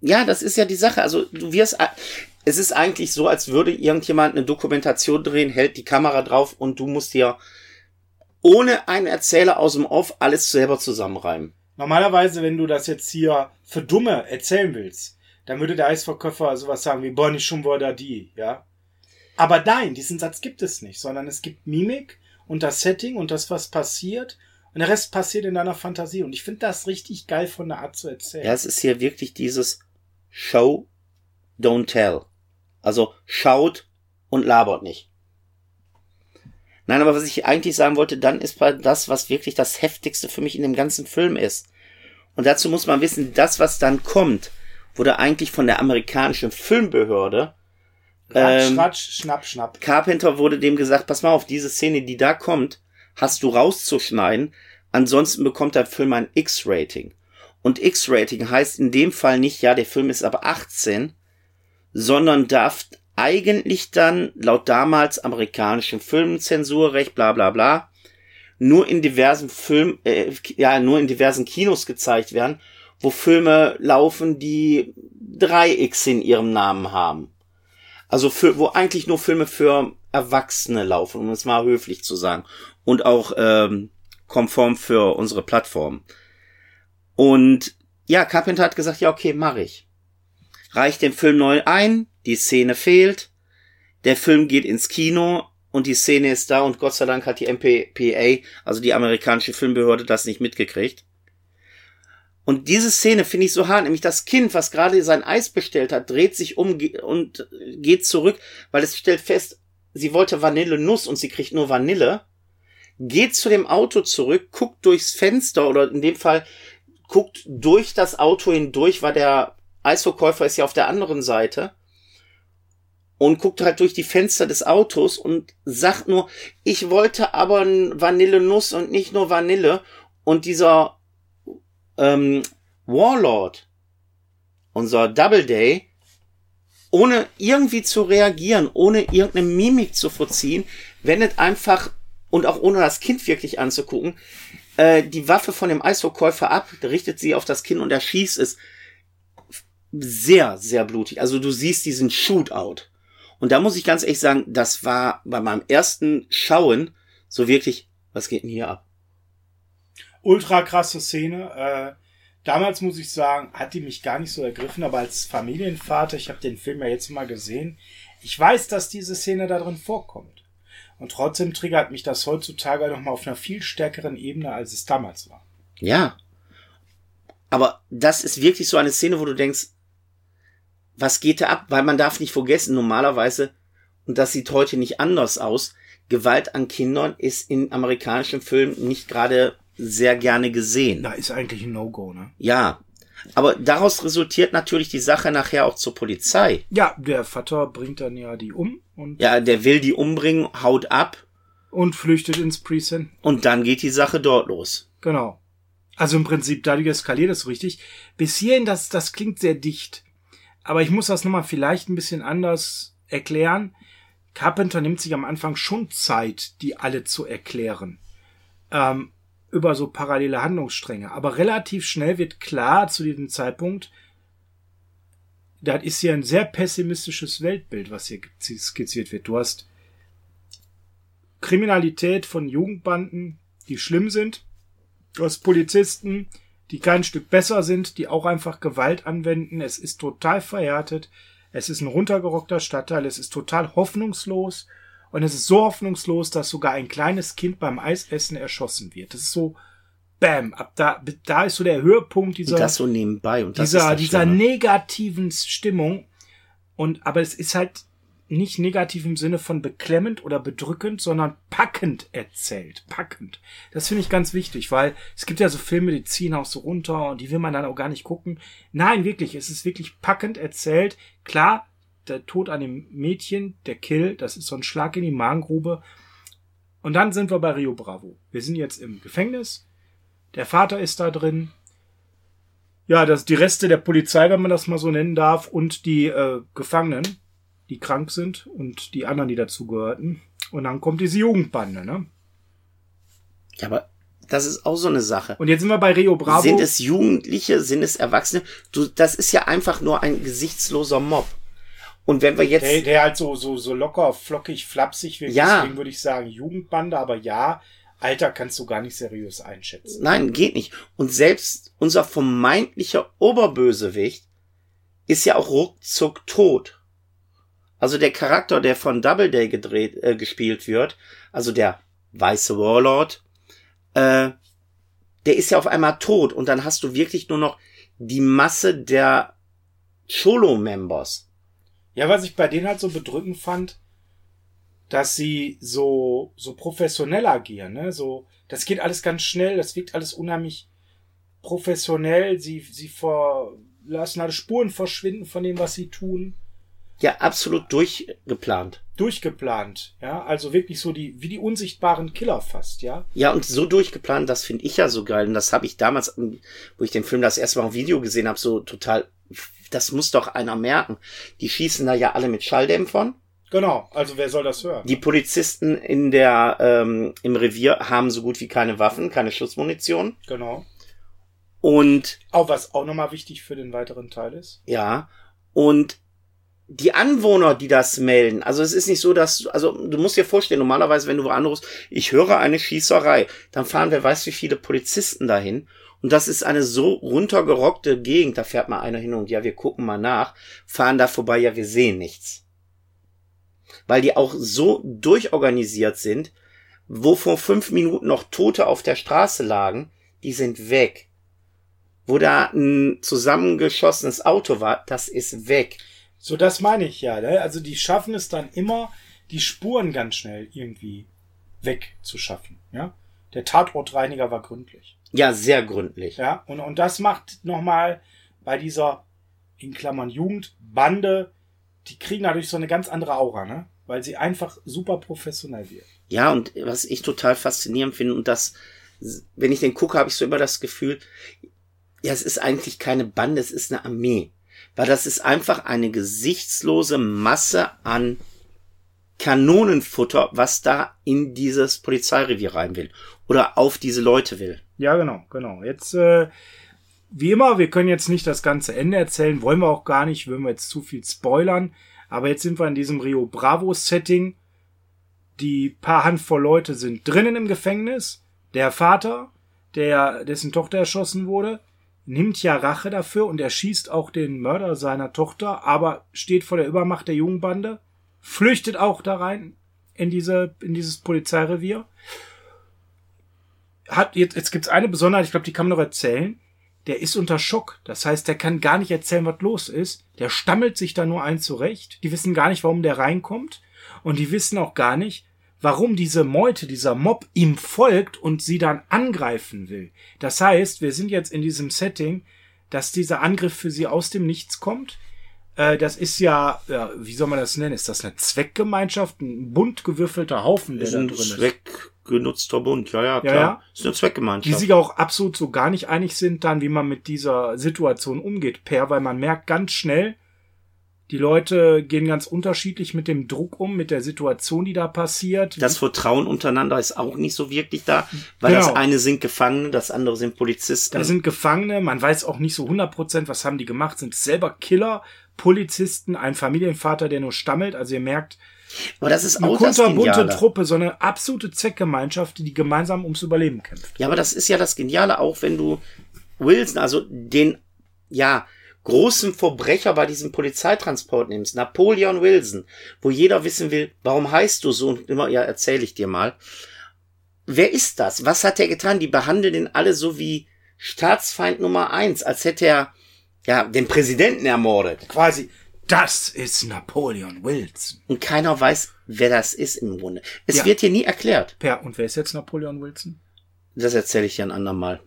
Ja, das ist ja die Sache. Also du wirst, es ist eigentlich so, als würde irgendjemand eine Dokumentation drehen, hält die Kamera drauf und du musst dir ohne einen Erzähler aus dem Off alles selber zusammenreimen. Normalerweise, wenn du das jetzt hier für Dumme erzählen willst, dann würde der Eisverkäufer sowas sagen wie Bonnie schon da die, ja. Aber nein, diesen Satz gibt es nicht, sondern es gibt Mimik und das Setting und das, was passiert. Und der Rest passiert in deiner Fantasie. Und ich finde das richtig geil von der Art zu erzählen. Ja, es ist hier wirklich dieses Show, don't tell. Also schaut und labert nicht. Nein, aber was ich eigentlich sagen wollte, dann ist das, was wirklich das heftigste für mich in dem ganzen Film ist. Und dazu muss man wissen, das, was dann kommt, wurde eigentlich von der amerikanischen Filmbehörde Ratsch, ähm, ratsch, schnapp, schnapp. Carpenter wurde dem gesagt, pass mal auf, diese Szene, die da kommt, hast du rauszuschneiden, ansonsten bekommt der Film ein X-Rating. Und X-Rating heißt in dem Fall nicht, ja, der Film ist ab 18, sondern darf eigentlich dann laut damals amerikanischen Filmzensurrecht, bla bla bla, nur in diversen Film, äh, ja, nur in diversen Kinos gezeigt werden, wo Filme laufen, die 3X in ihrem Namen haben. Also für, wo eigentlich nur Filme für Erwachsene laufen, um es mal höflich zu sagen. Und auch ähm, konform für unsere Plattform. Und ja, Carpenter hat gesagt, ja, okay, mach ich. Reicht den Film neu ein, die Szene fehlt, der Film geht ins Kino und die Szene ist da und Gott sei Dank hat die MPPA, also die amerikanische Filmbehörde, das nicht mitgekriegt. Und diese Szene finde ich so hart, nämlich das Kind, was gerade sein Eis bestellt hat, dreht sich um und geht zurück, weil es stellt fest, sie wollte Vanillenuss und sie kriegt nur Vanille, geht zu dem Auto zurück, guckt durchs Fenster oder in dem Fall guckt durch das Auto hindurch, weil der Eisverkäufer ist ja auf der anderen Seite und guckt halt durch die Fenster des Autos und sagt nur, ich wollte aber Vanillenuss und nicht nur Vanille. Und dieser ähm, Warlord, unser Doubleday, ohne irgendwie zu reagieren, ohne irgendeine Mimik zu verziehen, wendet einfach und auch ohne das Kind wirklich anzugucken, äh, die Waffe von dem Eisverkäufer ab, richtet sie auf das Kind und erschießt es. Sehr, sehr blutig. Also du siehst diesen Shootout. Und da muss ich ganz ehrlich sagen, das war bei meinem ersten Schauen so wirklich, was geht denn hier ab? Ultra krasse Szene. Äh, damals muss ich sagen, hat die mich gar nicht so ergriffen, aber als Familienvater, ich habe den Film ja jetzt mal gesehen, ich weiß, dass diese Szene da drin vorkommt. Und trotzdem triggert mich das heutzutage noch mal auf einer viel stärkeren Ebene, als es damals war. Ja. Aber das ist wirklich so eine Szene, wo du denkst, was geht da ab? Weil man darf nicht vergessen, normalerweise, und das sieht heute nicht anders aus, Gewalt an Kindern ist in amerikanischen Filmen nicht gerade sehr gerne gesehen. Da ist eigentlich ein No-Go, ne? Ja. Aber daraus resultiert natürlich die Sache nachher auch zur Polizei. Ja, der Vater bringt dann ja die um und. Ja, der will die umbringen, haut ab. Und flüchtet ins Precinct. Und dann geht die Sache dort los. Genau. Also im Prinzip, dadurch eskaliert es richtig. Bis hierhin, das, das klingt sehr dicht. Aber ich muss das nochmal vielleicht ein bisschen anders erklären. Carpenter nimmt sich am Anfang schon Zeit, die alle zu erklären. Ähm, über so parallele Handlungsstränge. Aber relativ schnell wird klar zu diesem Zeitpunkt, das ist hier ein sehr pessimistisches Weltbild, was hier skizziert wird. Du hast Kriminalität von Jugendbanden, die schlimm sind. Du hast Polizisten, die kein Stück besser sind, die auch einfach Gewalt anwenden. Es ist total verhärtet. Es ist ein runtergerockter Stadtteil. Es ist total hoffnungslos. Und es ist so hoffnungslos, dass sogar ein kleines Kind beim Eisessen erschossen wird. Das ist so, bam, ab da, da ist so der Höhepunkt dieser, das so nebenbei und dieser, dieser negativen Stimmung. Und, aber es ist halt nicht negativ im Sinne von beklemmend oder bedrückend, sondern packend erzählt. Packend. Das finde ich ganz wichtig, weil es gibt ja so Filme, die ziehen auch so runter und die will man dann auch gar nicht gucken. Nein, wirklich, es ist wirklich packend erzählt. Klar, der Tod an dem Mädchen, der Kill, das ist so ein Schlag in die Magengrube. Und dann sind wir bei Rio Bravo. Wir sind jetzt im Gefängnis. Der Vater ist da drin. Ja, das, die Reste der Polizei, wenn man das mal so nennen darf, und die äh, Gefangenen, die krank sind und die anderen, die dazugehörten. Und dann kommt diese Jugendbande, ne? Ja, aber das ist auch so eine Sache. Und jetzt sind wir bei Rio Bravo. Sind es Jugendliche, sind es Erwachsene? Du, das ist ja einfach nur ein gesichtsloser Mob. Und wenn wir jetzt. Der, der halt so, so, so locker, flockig, flapsig wird, Ja. deswegen würde ich sagen Jugendbande, aber ja, Alter kannst du gar nicht seriös einschätzen. Nein, geht nicht. Und selbst unser vermeintlicher Oberbösewicht ist ja auch ruckzuck tot. Also der Charakter, der von Doubleday gedreht, äh, gespielt wird, also der weiße Warlord, äh, der ist ja auf einmal tot und dann hast du wirklich nur noch die Masse der Cholo-Members. Ja, was ich bei denen halt so bedrückend fand, dass sie so, so professionell agieren, ne? So, das geht alles ganz schnell, das wirkt alles unheimlich professionell, sie, sie vor, lassen alle Spuren verschwinden von dem, was sie tun. Ja, absolut durchgeplant. Durchgeplant, ja, also wirklich so die, wie die unsichtbaren Killer fast, ja. Ja, und so durchgeplant, das finde ich ja so geil. Und das habe ich damals, wo ich den Film das erste Mal im Video gesehen habe, so total, das muss doch einer merken. Die schießen da ja alle mit Schalldämpfern. Genau, also wer soll das hören? Die Polizisten in der, ähm, im Revier haben so gut wie keine Waffen, keine Schussmunition. Genau. Und Auch was auch nochmal wichtig für den weiteren Teil ist. Ja, und die Anwohner, die das melden, also es ist nicht so, dass, also du musst dir vorstellen, normalerweise, wenn du anrufst, ich höre eine Schießerei, dann fahren wer weiß wie viele Polizisten dahin. Und das ist eine so runtergerockte Gegend, da fährt mal einer hin und ja, wir gucken mal nach, fahren da vorbei, ja, wir sehen nichts. Weil die auch so durchorganisiert sind, wo vor fünf Minuten noch Tote auf der Straße lagen, die sind weg. Wo da ein zusammengeschossenes Auto war, das ist weg. So, das meine ich ja. Ne? Also die schaffen es dann immer, die Spuren ganz schnell irgendwie wegzuschaffen. Ja? Der Tatortreiniger war gründlich. Ja, sehr gründlich. Ja, und, und das macht nochmal bei dieser, in Klammern Jugendbande, die kriegen dadurch so eine ganz andere Aura, ne? Weil sie einfach super professionell wird. Ja, und was ich total faszinierend finde, und das, wenn ich den gucke, habe ich so immer das Gefühl, ja, es ist eigentlich keine Bande, es ist eine Armee. Weil das ist einfach eine gesichtslose Masse an Kanonenfutter, was da in dieses Polizeirevier rein will. Oder auf diese Leute will. Ja, genau, genau. Jetzt, äh, wie immer, wir können jetzt nicht das ganze Ende erzählen, wollen wir auch gar nicht, würden wir jetzt zu viel spoilern. Aber jetzt sind wir in diesem Rio Bravo Setting. Die paar Handvoll Leute sind drinnen im Gefängnis. Der Vater, der, dessen Tochter erschossen wurde, nimmt ja Rache dafür und erschießt auch den Mörder seiner Tochter, aber steht vor der Übermacht der Jugendbande, flüchtet auch da rein in diese, in dieses Polizeirevier. Hat, jetzt, jetzt gibt's eine Besonderheit, ich glaube, die kann man noch erzählen. Der ist unter Schock. Das heißt, der kann gar nicht erzählen, was los ist. Der stammelt sich da nur ein zurecht. Die wissen gar nicht, warum der reinkommt. Und die wissen auch gar nicht, warum diese Meute, dieser Mob ihm folgt und sie dann angreifen will. Das heißt, wir sind jetzt in diesem Setting, dass dieser Angriff für sie aus dem Nichts kommt. Äh, das ist ja, ja, wie soll man das nennen? Ist das eine Zweckgemeinschaft? Ein bunt gewürfelter Haufen, der da drin ist. Zweckgenutzter Bund, ja, ja, klar. ja. Ist eine Zweckgemeinschaft. Die sich auch absolut so gar nicht einig sind dann, wie man mit dieser Situation umgeht, per, weil man merkt ganz schnell, die Leute gehen ganz unterschiedlich mit dem Druck um, mit der Situation, die da passiert. Das Vertrauen untereinander ist auch nicht so wirklich da, weil Genau. das eine sind Gefangene, das andere sind Polizisten. Da sind Gefangene, man weiß auch nicht so 100%, was haben die gemacht, sind selber Killer, Polizisten, ein Familienvater, der nur stammelt. Also ihr merkt, Aber das ist eine kunterbunte. Truppe, so eine absolute Zweckgemeinschaft, die gemeinsam ums Überleben kämpft. Ja, aber das ist ja das Geniale auch, wenn du Wilson, also den, ja, großen Verbrecher bei diesem Polizeitransport nimmst, Napoleon Wilson, wo jeder wissen will, warum heißt du so und immer, ja, erzähle ich dir mal. Wer ist das? Was hat er getan? Die behandeln ihn alle so wie Staatsfeind Nummer eins, als hätte er, ja, den Präsidenten ermordet. Quasi Das ist Napoleon Wilson. Und keiner weiß, wer das ist im Grunde. Es Ja. wird hier nie erklärt. Per, und wer ist jetzt Napoleon Wilson? Das erzähle ich dir ein andermal.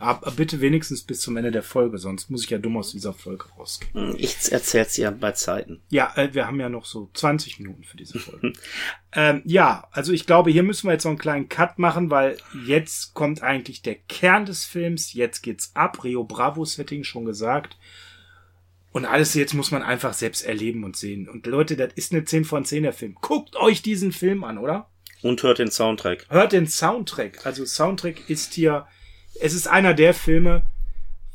Aber bitte wenigstens bis zum Ende der Folge, sonst muss ich ja dumm aus dieser Folge rausgehen. Hm, Ich erzähl's dir bei Zeiten. Ja, äh, wir haben ja noch so 20 Minuten für diese Folge. ähm, ja, also ich glaube, hier müssen wir jetzt noch einen kleinen Cut machen, weil jetzt kommt eigentlich der Kern des Films. Jetzt geht's ab. Rio Bravo Setting schon gesagt. Und alles jetzt muss man einfach selbst erleben und sehen. Und Leute, das ist eine 10 von 10 der Film. Guckt euch diesen Film an, oder? Und hört den Soundtrack. Hört den Soundtrack. Also Soundtrack ist hier, es ist einer der Filme,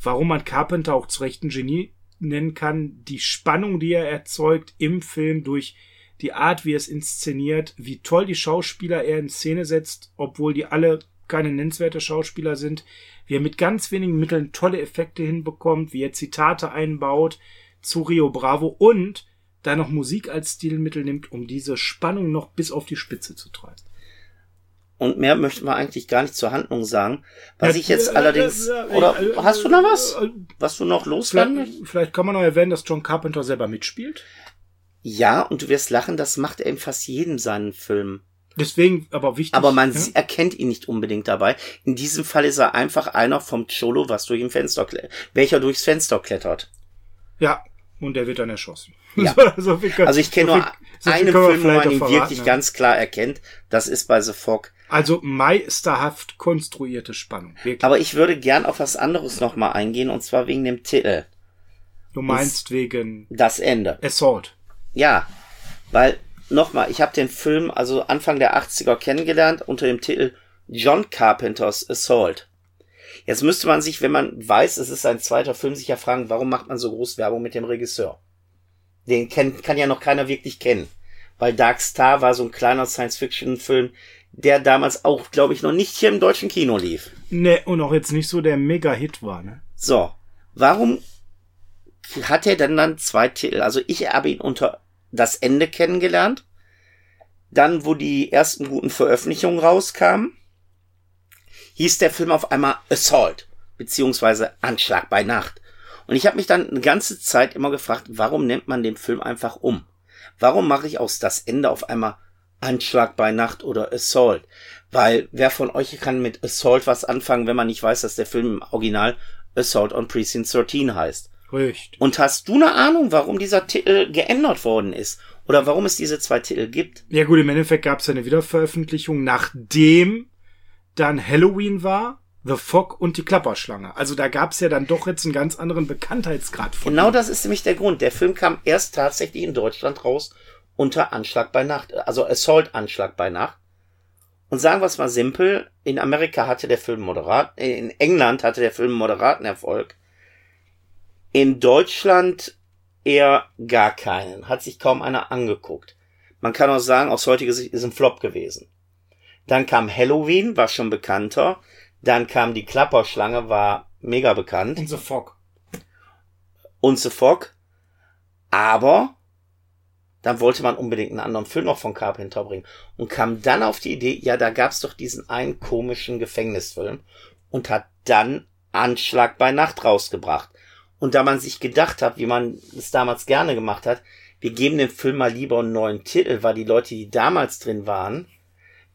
warum man Carpenter auch zu Recht ein Genie nennen kann. Die Spannung, die er erzeugt im Film durch die Art, wie er es inszeniert, wie toll die Schauspieler er in Szene setzt, obwohl die alle keine nennenswerte Schauspieler sind, wie er mit ganz wenigen Mitteln tolle Effekte hinbekommt, wie er Zitate einbaut zu Rio Bravo und da noch Musik als Stilmittel nimmt, um diese Spannung noch bis auf die Spitze zu treiben. Und mehr möchten wir eigentlich gar nicht zur Handlung sagen. Was Ja, ich jetzt äh, allerdings, äh, äh, oder äh, hast du noch was? äh, Was du noch loswerden Vielleicht, vielleicht kann man noch erwähnen, dass John Carpenter selber mitspielt. Ja, und du wirst lachen, das macht er in fast jedem seinen Film. Deswegen aber wichtig. Aber man ja? erkennt ihn nicht unbedingt dabei. In diesem Fall ist er einfach einer vom Cholo, was durch ein Fenster welcher durchs Fenster klettert. Ja, und der wird dann erschossen. Ja. So, kann- Also ich kenne so nur so einen Film, wo man ihn verraten, wirklich ja. ganz klar erkennt. Das ist bei The Fog. Also meisterhaft konstruierte Spannung. Wirklich. Aber ich würde gern auf was anderes nochmal eingehen, und zwar wegen dem Titel. du meinst wegen Das Ende. Assault. Ja, weil nochmal, ich habe den Film also Anfang der 80er kennengelernt unter dem Titel John Carpenters Assault. Jetzt müsste man sich, wenn man weiß, es ist sein zweiter Film, sich ja fragen, warum macht man so groß Werbung mit dem Regisseur? Den kennt, kann ja noch keiner wirklich kennen. Weil Dark Star war so ein kleiner Science-Fiction-Film, der damals auch, glaube ich, noch nicht hier im deutschen Kino lief. Ne, und auch jetzt nicht so der Mega-Hit war, ne? So, warum hat er denn dann zwei Titel? Also ich habe ihn unter Das Ende kennengelernt. Dann, wo die ersten guten Veröffentlichungen rauskamen, hieß der Film auf einmal Assault, beziehungsweise Anschlag bei Nacht. Und ich habe mich dann eine ganze Zeit immer gefragt, warum nennt man den Film einfach um? Warum mache ich aus Das Ende auf einmal Anschlag bei Nacht oder Assault? Weil wer von euch kann mit Assault was anfangen, wenn man nicht weiß, dass der Film im Original Assault on Precinct 13 heißt? Richtig. Und hast du eine Ahnung, warum dieser Titel geändert worden ist? Oder warum es diese zwei Titel gibt? Ja gut, im Endeffekt gab es eine Wiederveröffentlichung, nachdem dann Halloween war, The Fog und die Klapperschlange. Also da gab es ja dann doch jetzt einen ganz anderen Bekanntheitsgrad von. Genau das ist nämlich der Grund. Der Film kam erst tatsächlich in Deutschland raus unter Anschlag bei Nacht, also Assault Anschlag bei Nacht. Und sagen wir es mal simpel, in Amerika hatte der Film moderat, in England hatte der Film moderaten Erfolg. In Deutschland eher gar keinen, hat sich kaum einer angeguckt. Man kann auch sagen, aus heutiger Sicht ist ein Flop gewesen. Dann kam Halloween, war schon bekannter. Dann kam die Klapperschlange, war mega bekannt Und The Fog. und The Fog. Aber dann wollte man unbedingt einen anderen Film noch von Carpenter bringen und kam dann auf die Idee, ja, da gab's doch diesen einen komischen Gefängnisfilm und hat dann Anschlag bei Nacht rausgebracht. Und da man sich gedacht hat, wie man es damals gerne gemacht hat, wir geben dem Film mal lieber einen neuen Titel, weil die Leute, die damals drin waren,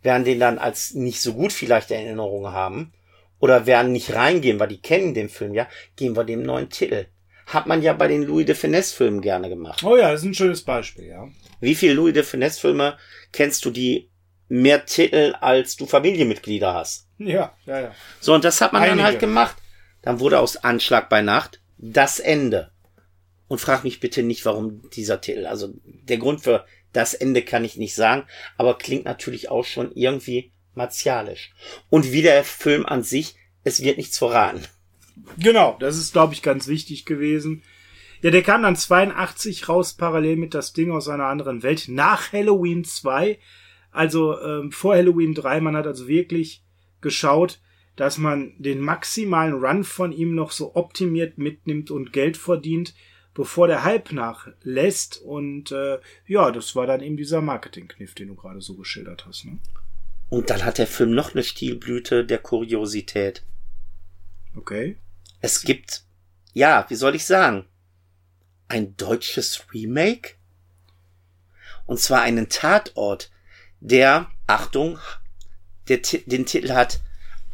werden den dann als nicht so gut vielleicht in Erinnerung haben oder werden nicht reingehen, weil die kennen den Film ja, geben wir dem neuen Titel. Hat man ja bei den Louis de Finesse Filmen gerne gemacht. Oh ja, das ist ein schönes Beispiel, ja. Wie viele Louis de Finesse Filme kennst du, die mehr Titel als du Familienmitglieder hast? Ja, ja, ja. So, und das hat man dann Einige. halt gemacht. Dann wurde aus Anschlag bei Nacht das Ende. Und frag mich bitte nicht, warum dieser Titel. Also der Grund für das Ende kann ich nicht sagen, aber klingt natürlich auch schon irgendwie martialisch. Und wie der Film an sich, es wird nichts verraten. Genau, das ist, glaube ich, ganz wichtig gewesen. Ja, der kam dann 82 raus, parallel mit das Ding aus einer anderen Welt, nach Halloween 2. Also ähm, vor Halloween 3, man hat also wirklich geschaut, dass man den maximalen Run von ihm noch so optimiert mitnimmt und Geld verdient, bevor der Hype nachlässt. Und äh, ja, das war dann eben dieser Marketingkniff, den du gerade so geschildert hast. Ne? Und dann hat der Film noch eine Stilblüte der Kuriosität. Okay. Es gibt, ja, wie soll ich sagen? ein deutsches Remake? Und zwar einen Tatort, der, Achtung, der, den Titel hat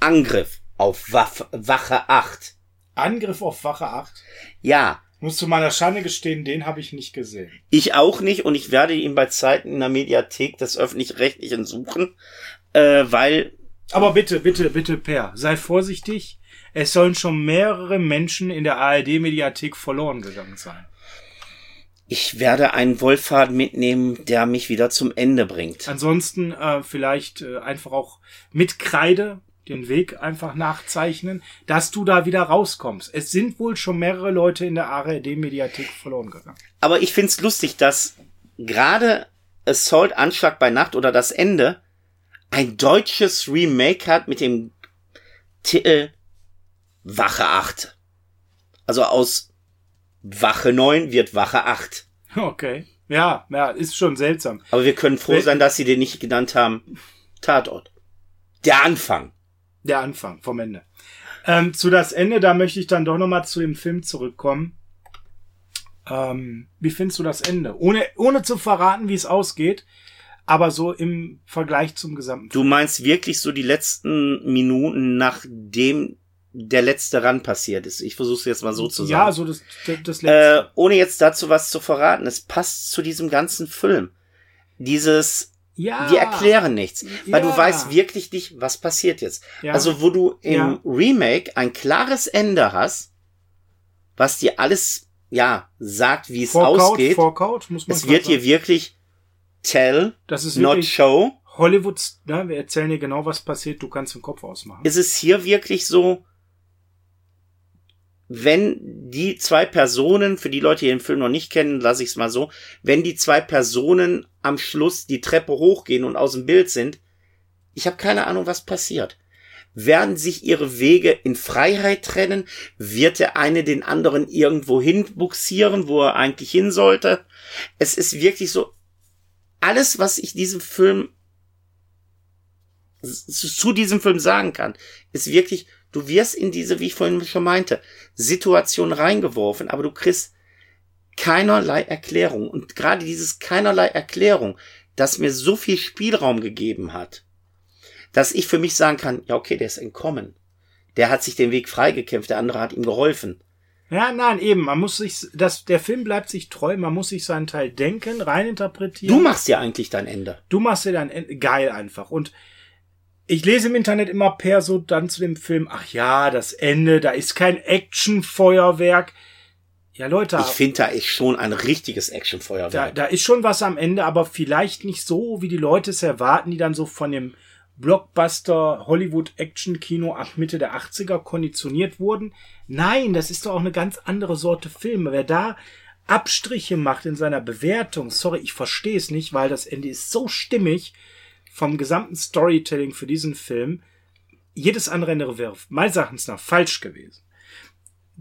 Angriff auf Waff, Wache 8. Angriff auf Wache 8? Ja. Muss zu meiner Schande gestehen, den habe ich nicht gesehen. Ich auch nicht und ich werde ihn bei Zeiten in der Mediathek des Öffentlich-Rechtlichen suchen, äh, weil... Aber bitte, bitte, bitte, Per, sei vorsichtig. Es sollen schon mehrere Menschen in der ARD-Mediathek verloren gegangen sein. Ich werde einen Wohlfahrt mitnehmen, der mich wieder zum Ende bringt. Ansonsten äh, vielleicht äh, einfach auch mit Kreide den Weg einfach nachzeichnen, dass du da wieder rauskommst. Es sind wohl schon mehrere Leute in der ARD-Mediathek verloren gegangen. Aber ich find's lustig, dass gerade Assault Anschlag bei Nacht oder das Ende ein deutsches Remake hat mit dem Titel Wache 8. Also aus Wache 9 wird Wache 8. Okay. Ja, ja, ist schon seltsam. Aber wir können froh sein, dass sie den nicht genannt haben. Tatort. Der Anfang. Der Anfang vom Ende. Ähm, zu das Ende, da möchte ich dann doch nochmal zu dem Film zurückkommen. Ähm, wie findest du das Ende? Ohne, ohne zu verraten, wie es ausgeht, aber so im Vergleich zum gesamten Film. Du meinst wirklich so die letzten Minuten, nachdem der letzte Rand passiert ist. Ich versuche es jetzt mal so zu sagen. Ja, so das, das letzte. Äh, ohne jetzt dazu was zu verraten, es passt zu diesem ganzen Film. Dieses, ja. die erklären nichts, weil ja. du weißt wirklich nicht, was passiert jetzt. Ja. Also wo du im ja. Remake ein klares Ende hast, was dir alles, ja, sagt, wie es Vorkaut, ausgeht. Vorkaut, muss man es wird dir wirklich tell, das ist not show. Hollywood, ne, wir erzählen dir genau, was passiert, du kannst den Kopf ausmachen. Ist es hier wirklich so, wenn die zwei Personen, für die Leute, die den Film noch nicht kennen, lasse ich es mal so, wenn die zwei Personen am Schluss die Treppe hochgehen und aus dem Bild sind, ich habe keine Ahnung, was passiert. Werden sich ihre Wege in Freiheit trennen? Wird der eine den anderen irgendwo hin buxieren, wo er eigentlich hin sollte? Es ist wirklich so, alles, was ich diesem Film zu diesem Film sagen kann, ist wirklich Du wirst in diese, wie ich vorhin schon meinte, Situation reingeworfen, aber du kriegst keinerlei Erklärung. Und gerade dieses keinerlei Erklärung, das mir so viel Spielraum gegeben hat, dass ich für mich sagen kann, ja, okay, der ist entkommen. Der hat sich den Weg freigekämpft, der andere hat ihm geholfen. Ja, nein, eben. Man muss sich, das, der Film bleibt sich treu. Man muss sich seinen Teil denken, reininterpretieren. Du machst ja eigentlich dein Ende. Du machst ja dein Ende. Geil einfach. Und ich lese im Internet immer per so dann zu dem Film, ach ja, das Ende, da ist kein Actionfeuerwerk. Ja, Leute. Ich finde, da ist schon ein richtiges Actionfeuerwerk. Da, da ist schon was am Ende, aber vielleicht nicht so, wie die Leute es erwarten, die dann so von dem Blockbuster Hollywood Action Kino ab Mitte der 80er konditioniert wurden. Nein, das ist doch auch eine ganz andere Sorte Filme. Wer da Abstriche macht in seiner Bewertung, sorry, ich verstehe es nicht, weil das Ende ist so stimmig vom gesamten Storytelling für diesen Film jedes andere Ende wäre meines Erachtens nach falsch gewesen.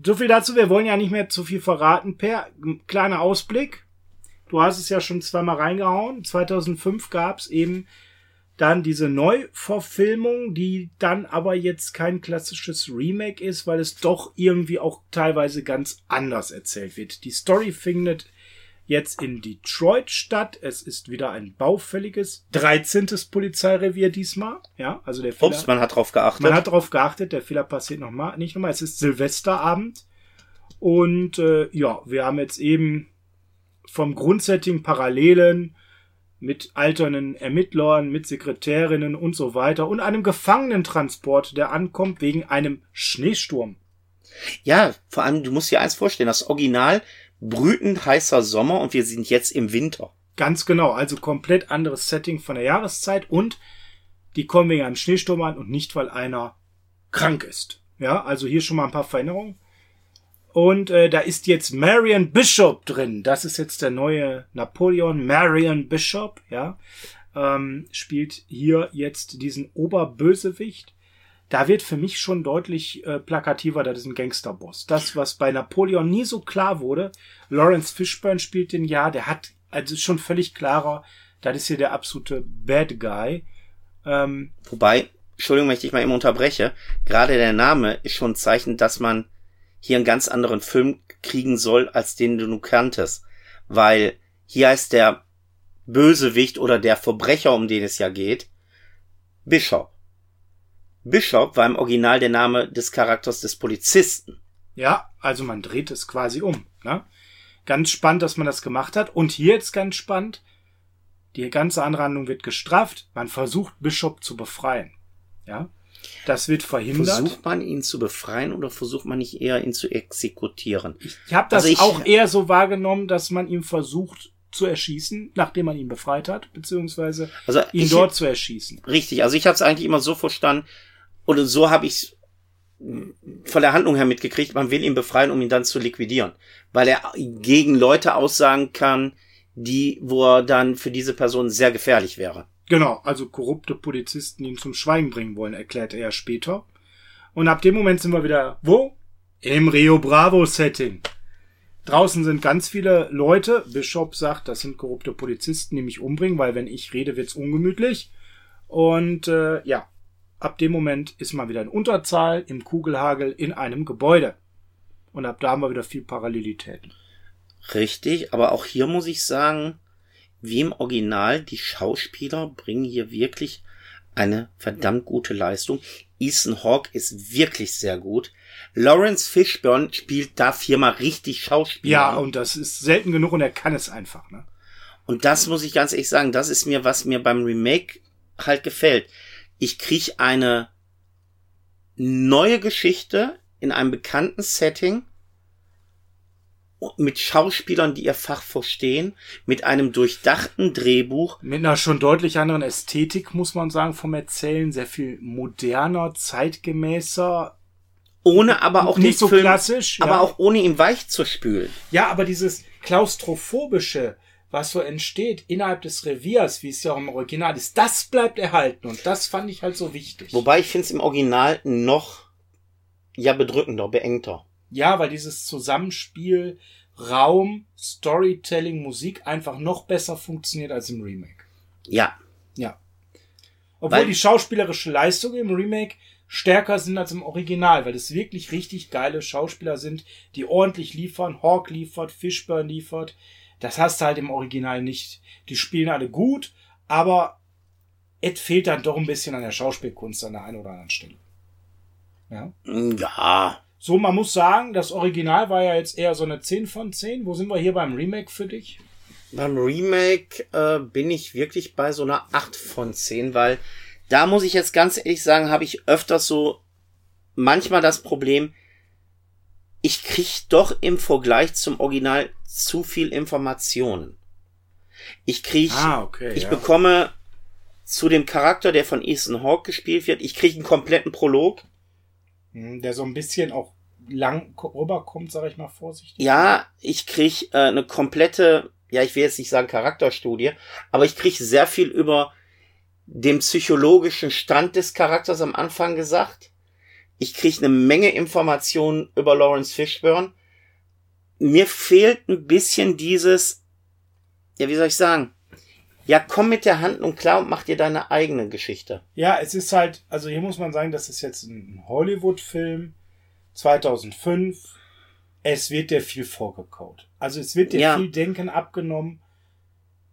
So viel dazu, wir wollen ja nicht mehr zu viel verraten. Per kleiner Ausblick. Du hast es ja schon zweimal reingehauen. 2005 gab es eben dann diese Neuverfilmung, die dann aber jetzt kein klassisches Remake ist, weil es doch irgendwie auch teilweise ganz anders erzählt wird. Die Story findet jetzt in Detroit statt. Es ist wieder ein baufälliges 13. Polizeirevier diesmal. Ja, also der Fehler, Ups, man hat drauf geachtet. Man hat drauf geachtet, der Fehler passiert nochmal, nicht nochmal. Es ist Silvesterabend. Und äh, ja, wir haben jetzt eben vom Grundsetting Parallelen mit alternden Ermittlern, mit Sekretärinnen und so weiter und einem Gefangenentransport, der ankommt wegen einem Schneesturm. Ja, vor allem, du musst dir eins vorstellen, das Original brütend heißer Sommer und wir sind jetzt im Winter. Ganz genau, also komplett anderes Setting von der Jahreszeit und die kommen wegen einem Schneesturm an und nicht, weil einer krank ist. Ja, also hier schon mal ein paar Veränderungen. Und äh, da ist jetzt Marion Bishop drin. Das ist jetzt der neue Napoleon. Marion Bishop, ja, ähm, spielt hier jetzt diesen Oberbösewicht da wird für mich schon deutlich äh, plakativer, das ist ein Gangsterboss. Das, was bei Napoleon nie so klar wurde, Lawrence Fishburne spielt den ja, der hat, also schon völlig klarer, das ist hier der absolute Bad Guy. Ähm, Wobei, Entschuldigung, wenn ich dich mal eben unterbreche, gerade der Name ist schon ein Zeichen, dass man hier einen ganz anderen Film kriegen soll, als den du nun kanntest. Weil hier heißt der Bösewicht oder der Verbrecher, um den es ja geht, Bishop. Bishop war im Original der Name des Charakters des Polizisten. Ja, also man dreht es quasi um. Ne? Ganz spannend, dass man das gemacht hat. Und hier jetzt ganz spannend, die ganze Anrandung wird gestrafft. Man versucht Bishop zu befreien. Ja, das wird verhindert. Versucht man ihn zu befreien oder versucht man nicht eher ihn zu exekutieren? Ich, ich habe das also ich, auch eher so wahrgenommen, dass man ihn versucht zu erschießen, nachdem man ihn befreit hat, beziehungsweise also ihn dort zu erschießen. Richtig, also ich habe es eigentlich immer so verstanden, oder so habe ich von der Handlung her mitgekriegt, man will ihn befreien, um ihn dann zu liquidieren, weil er gegen Leute aussagen kann, die, wo er dann für diese Person sehr gefährlich wäre. Genau, also korrupte Polizisten ihn zum Schweigen bringen wollen, erklärte er später. Und ab dem Moment sind wir wieder wo? Im Rio Bravo Setting. Draußen sind ganz viele Leute. Bishop sagt, das sind korrupte Polizisten, die mich umbringen, weil wenn ich rede, wird's ungemütlich. Und äh, ja, ab dem Moment ist man wieder in Unterzahl, im Kugelhagel, in einem Gebäude. Und ab da haben wir wieder viel Parallelitäten. Richtig, aber auch hier muss ich sagen, wie im Original, die Schauspieler bringen hier wirklich eine verdammt gute Leistung. Ethan Hawke ist wirklich sehr gut. Lawrence Fishburne spielt da viermal richtig Schauspieler. Ja, und das ist selten genug und er kann es einfach, ne? Und das muss ich ganz ehrlich sagen, das ist mir, was mir beim Remake halt gefällt. Ich krieg eine neue Geschichte in einem bekannten Setting mit Schauspielern, die ihr Fach verstehen, mit einem durchdachten Drehbuch. Mit einer schon deutlich anderen Ästhetik, muss man sagen, vom Erzählen. Sehr viel moderner, zeitgemäßer. Ohne aber auch nicht so Film, klassisch. Aber ja. auch ohne ihn weich zu spülen. Ja, aber dieses klaustrophobische, was so entsteht innerhalb des Reviers, wie es ja auch im Original ist, das bleibt erhalten. Und das fand ich halt so wichtig. Wobei ich finde es im Original noch ja bedrückender, beengter. Ja, weil dieses Zusammenspiel Raum, Storytelling, Musik einfach noch besser funktioniert als im Remake. Ja. Ja. Obwohl weil die schauspielerische Leistung im Remake stärker sind als im Original, weil es wirklich richtig geile Schauspieler sind, die ordentlich liefern. Hawk liefert, Fishburne liefert. Das hast du halt im Original nicht. Die spielen alle gut, aber es fehlt dann doch ein bisschen an der Schauspielkunst an der einen oder anderen Stelle. Ja. Ja. So, man muss sagen, das Original war ja jetzt eher so eine 10 von 10. Wo sind wir hier beim Remake für dich? Beim Remake äh, bin ich wirklich bei so einer 8 von 10, weil da muss ich jetzt ganz ehrlich sagen, habe ich öfters so manchmal das Problem, ich krieg doch im Vergleich zum Original zu viel Informationen. Ich krieg, ah, okay, ich ja. bekomme zu dem Charakter, der von Ethan Hawke gespielt wird, ich krieg einen kompletten Prolog hm, der so ein bisschen auch lang rüberkommt, sage ich mal vorsichtig. Ja, ich krieg äh, eine komplette, ja, ich will jetzt nicht sagen Charakterstudie, aber ich krieg sehr viel über den psychologischen Stand des Charakters am Anfang gesagt. Ich krieg eine Menge Informationen über Lawrence Fishburne. Mir fehlt ein bisschen dieses, ja, wie soll ich sagen? Ja, komm mit der Handlung klar und mach dir deine eigene Geschichte. Ja, es ist halt, also hier muss man sagen, das ist jetzt ein Hollywood-Film 2005. Es wird dir viel vorgekaut. Also es wird dir ja. viel Denken abgenommen.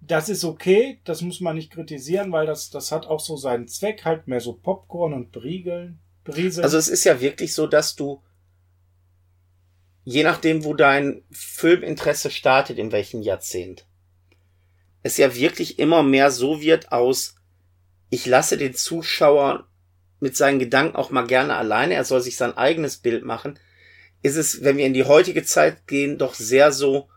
Das ist okay, das muss man nicht kritisieren, weil das, das hat auch so seinen Zweck, halt mehr so Popcorn und Briegeln. Brieseln. Also es ist ja wirklich so, dass du, je nachdem, wo dein Filminteresse startet, in welchem Jahrzehnt, es ja wirklich immer mehr so wird aus, ich lasse den Zuschauer mit seinen Gedanken auch mal gerne alleine, er soll sich sein eigenes Bild machen, ist es, wenn wir in die heutige Zeit gehen, doch sehr so,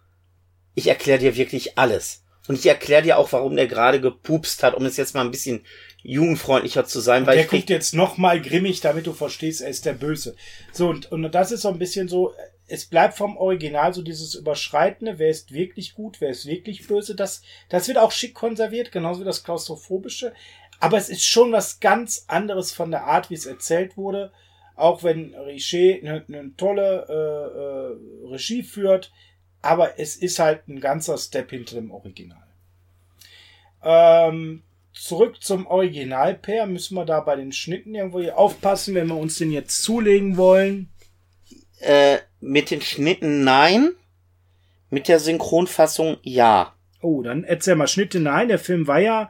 ich erkläre dir wirklich alles. Und ich erkläre dir auch, warum der gerade gepupst hat, um es jetzt mal ein bisschen jugendfreundlicher zu sein. Und weil der guckt jetzt noch mal grimmig, damit du verstehst, er ist der Böse. So, und, und das ist so ein bisschen so, es bleibt vom Original so dieses Überschreitende, wer ist wirklich gut, wer ist wirklich böse, das, das wird auch schick konserviert, genauso wie das Klaustrophobische. Aber es ist schon was ganz anderes von der Art, wie es erzählt wurde. Auch wenn Richer eine, eine tolle äh, äh, Regie führt, aber es ist halt ein ganzer Step hinter dem Original. Ähm, zurück zum Original-Pair müssen wir da bei den Schnitten irgendwo hier aufpassen, wenn wir uns den jetzt zulegen wollen. Äh, Mit den Schnitten nein. Mit der Synchronfassung ja. Oh, dann erzähl mal Schnitte. Nein, der Film war ja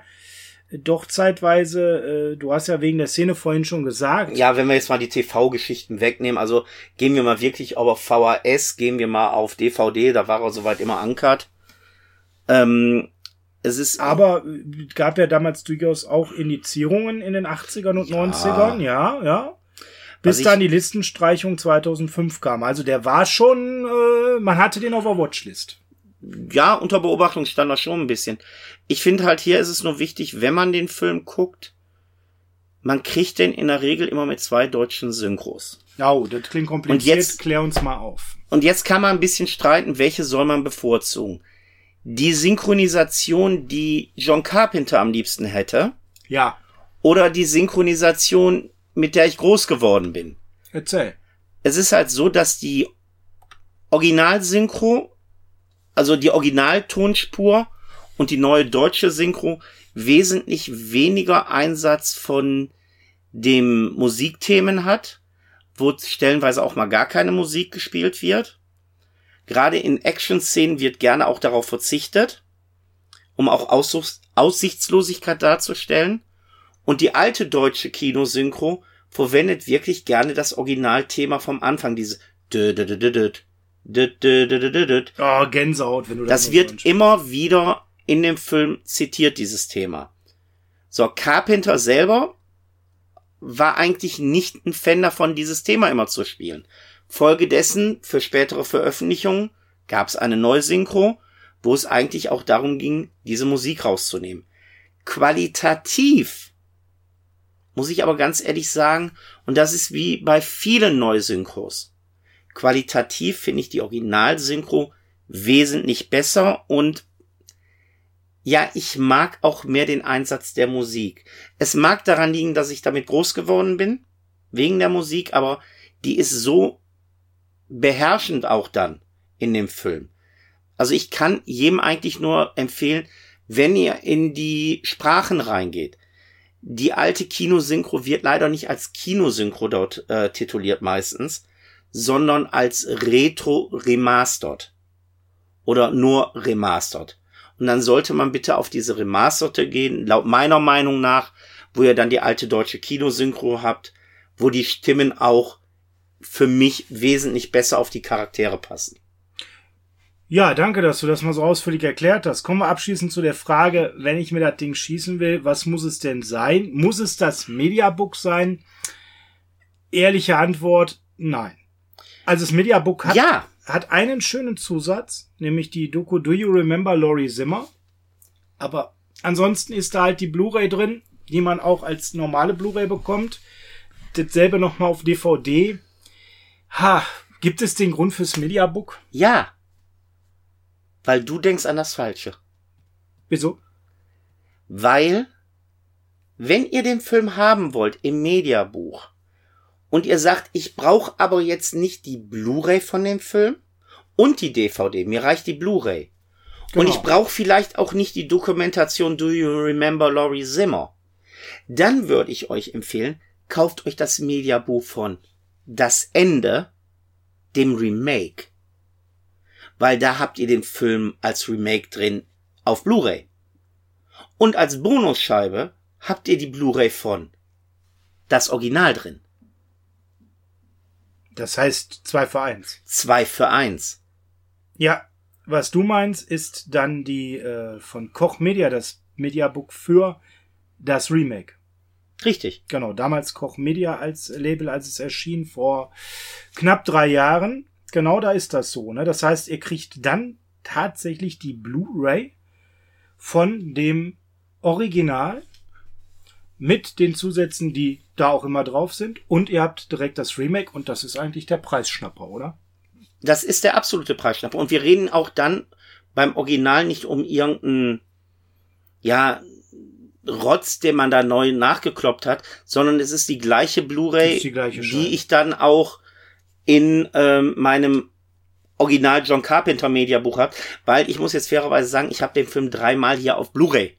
doch zeitweise, äh, du hast ja wegen der Szene vorhin schon gesagt. Ja, wenn wir jetzt mal die TV-Geschichten wegnehmen, also gehen wir mal wirklich auf VHS, gehen wir mal auf DVD, da war er soweit immer ankert. Ähm, es ist. Aber äh, gab ja damals durchaus auch Indizierungen in den 80ern und ja. 90ern, ja, ja. Bis dann die Listenstreichung 2005 kam. Also der war schon, äh, man hatte den auf der Watchlist. Ja, unter Beobachtung stand er schon ein bisschen. Ich finde halt hier ist es nur wichtig, wenn man den Film guckt, man kriegt den in der Regel immer mit zwei deutschen Synchros. Oh, das klingt kompliziert. Und jetzt, Klär uns mal auf. Und jetzt kann man ein bisschen streiten, welche soll man bevorzugen. Die Synchronisation, die John Carpenter am liebsten hätte. Ja. Oder die Synchronisation, mit der ich groß geworden bin. Erzähl. Es ist halt so, dass die Originalsynchro, also die Originaltonspur und die neue deutsche Synchro wesentlich weniger Einsatz von dem Musikthemen hat, wo stellenweise auch mal gar keine Musik gespielt wird. Gerade in Action-Szenen wird gerne auch darauf verzichtet, um auch Aus Aussichtslosigkeit darzustellen. Und die alte deutsche Kinosynchro verwendet wirklich gerne das Originalthema vom Anfang, diese Oh, Gänsehaut, wenn du das Das wird wünschst. immer wieder in dem Film zitiert, dieses Thema. So, Carpenter selber war eigentlich nicht ein Fan davon, dieses Thema immer zu spielen. Folgedessen, für spätere Veröffentlichungen, gab es eine Neusynchro, wo es eigentlich auch darum ging, diese Musik rauszunehmen. Qualitativ muss ich aber ganz ehrlich sagen, und das ist wie bei vielen Neusynchros. Qualitativ finde ich die Originalsynchro wesentlich besser und ja, ich mag auch mehr den Einsatz der Musik. Es mag daran liegen, dass ich damit groß geworden bin, wegen der Musik, aber die ist so beherrschend auch dann in dem Film. Also ich kann jedem eigentlich nur empfehlen, wenn ihr in die Sprachen reingeht. Die alte Kinosynchro wird leider nicht als Kinosynchro dort äh, tituliert meistens, sondern als Retro Remastered. Oder nur Remastered. Und dann sollte man bitte auf diese Remasterte gehen, laut meiner Meinung nach, wo ihr dann die alte deutsche Kinosynchro habt, wo die Stimmen auch für mich wesentlich besser auf die Charaktere passen. Ja, danke, dass du das mal so ausführlich erklärt hast. Kommen wir abschließend zu der Frage, wenn ich mir das Ding schießen will, was muss es denn sein? Muss es das Mediabook sein? Ehrliche Antwort, nein. Also das Mediabook hat, ja. hat einen schönen Zusatz, nämlich die Doku Do You Remember Laurie Zimmer? Aber ansonsten ist da halt die Blu-ray drin, die man auch als normale Blu-ray bekommt. Dasselbe nochmal auf DVD. Ha, gibt es den Grund fürs Mediabook? Ja. Weil du denkst an das Falsche. Wieso? Weil, wenn ihr den Film haben wollt im Mediabuch, und ihr sagt, ich brauche aber jetzt nicht die Blu-ray von dem Film und die DVD, mir reicht die Blu-ray. Genau. Und ich brauche vielleicht auch nicht die Dokumentation Do You Remember Laurie Zimmer. Dann würde ich euch empfehlen, kauft euch das Mediabuch von Das Ende, dem Remake. Weil da habt ihr den Film als Remake drin auf Blu-ray. Und als Bonusscheibe habt ihr die Blu-ray von das Original drin. Das heißt zwei für eins. Zwei für eins. Ja, was du meinst, ist dann die äh, von Koch Media, das Mediabook für das Remake. Richtig. Genau, damals Koch Media als Label, als es erschien, vor knapp drei Jahren. Genau da ist das so. Ne? Das heißt, ihr kriegt dann tatsächlich die Blu-ray von dem Original mit den Zusätzen, die da auch immer drauf sind. Und ihr habt direkt das Remake und das ist eigentlich der Preisschnapper, oder? Das ist der absolute Preisschnapper. Und wir reden auch dann beim Original nicht um irgendeinen, ja, Rotz, den man da neu nachgekloppt hat, sondern es ist die gleiche Blu-ray, die, die, ich dann auch in ähm, meinem Original John Carpenter Media Buch habe, weil ich muss jetzt fairerweise sagen, ich habe den Film dreimal hier auf Blu-ray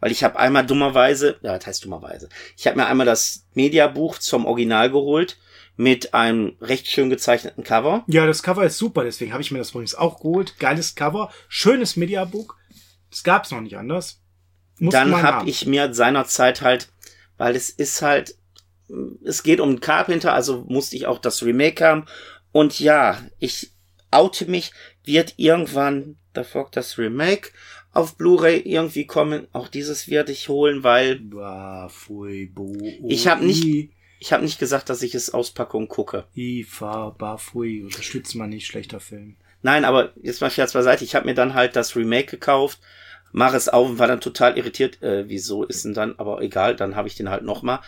weil ich habe einmal dummerweise, ja, das heißt dummerweise, ich habe mir einmal das Mediabuch zum Original geholt mit einem recht schön gezeichneten Cover. Ja, das Cover ist super, deswegen habe ich mir das übrigens auch geholt. Geiles Cover, schönes Mediabook. Das gab's noch nicht anders. Musste Dann habe ich mir seinerzeit halt, weil es ist halt, es geht um Carpenter, also musste ich auch das Remake haben. Und ja, ich oute mich, wird irgendwann The Fog das Remake auf Blu-ray irgendwie kommen. Auch dieses werde ich holen, weil ich habe nicht ich habe nicht gesagt, dass ich es Auspackung gucke. Ifa, Bafui, unterstützt man nicht, schlechter Film. Nein, aber jetzt mal Scherz beiseite. Ich habe mir dann halt das Remake gekauft, mache es auf und war dann total irritiert. Äh, wieso ist denn dann? Aber egal, dann habe ich den halt nochmal.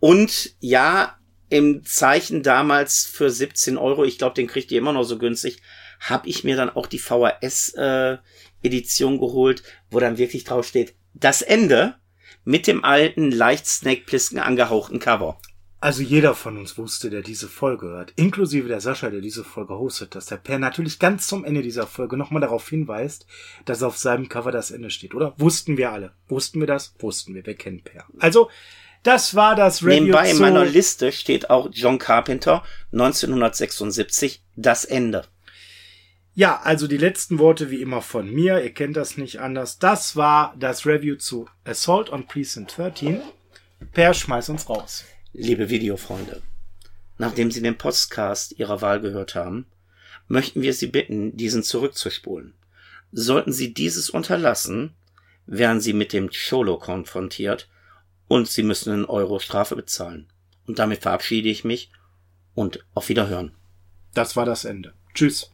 Und ja, im Zeichen damals für 17 Euro, ich glaube, den kriegt ihr immer noch so günstig, habe ich mir dann auch die VHS-Edition äh, geholt, wo dann wirklich drauf steht, das Ende mit dem alten, leicht Snake-Plisken angehauchten Cover. Also jeder von uns wusste, der diese Folge hört, inklusive der Sascha, der diese Folge hostet, dass der Per natürlich ganz zum Ende dieser Folge nochmal darauf hinweist, dass auf seinem Cover das Ende steht, oder? Wussten wir alle. Wussten wir das? Wussten wir. Wir kennen Per. Also, das war das Review Nebenbei in meiner Liste steht auch John Carpenter 1976, das Ende. Ja, also die letzten Worte wie immer von mir. Ihr kennt das nicht anders. Das war das Review zu Assault on Precinct 13. Per, schmeiß uns raus. Liebe Videofreunde, nachdem Sie den Podcast Ihrer Wahl gehört haben, möchten wir Sie bitten, diesen zurückzuspulen. Sollten Sie dieses unterlassen, werden Sie mit dem Cholo konfrontiert und Sie müssen einen Euro Strafe bezahlen. Und damit verabschiede ich mich und auf Wiederhören. Das war das Ende. Tschüss.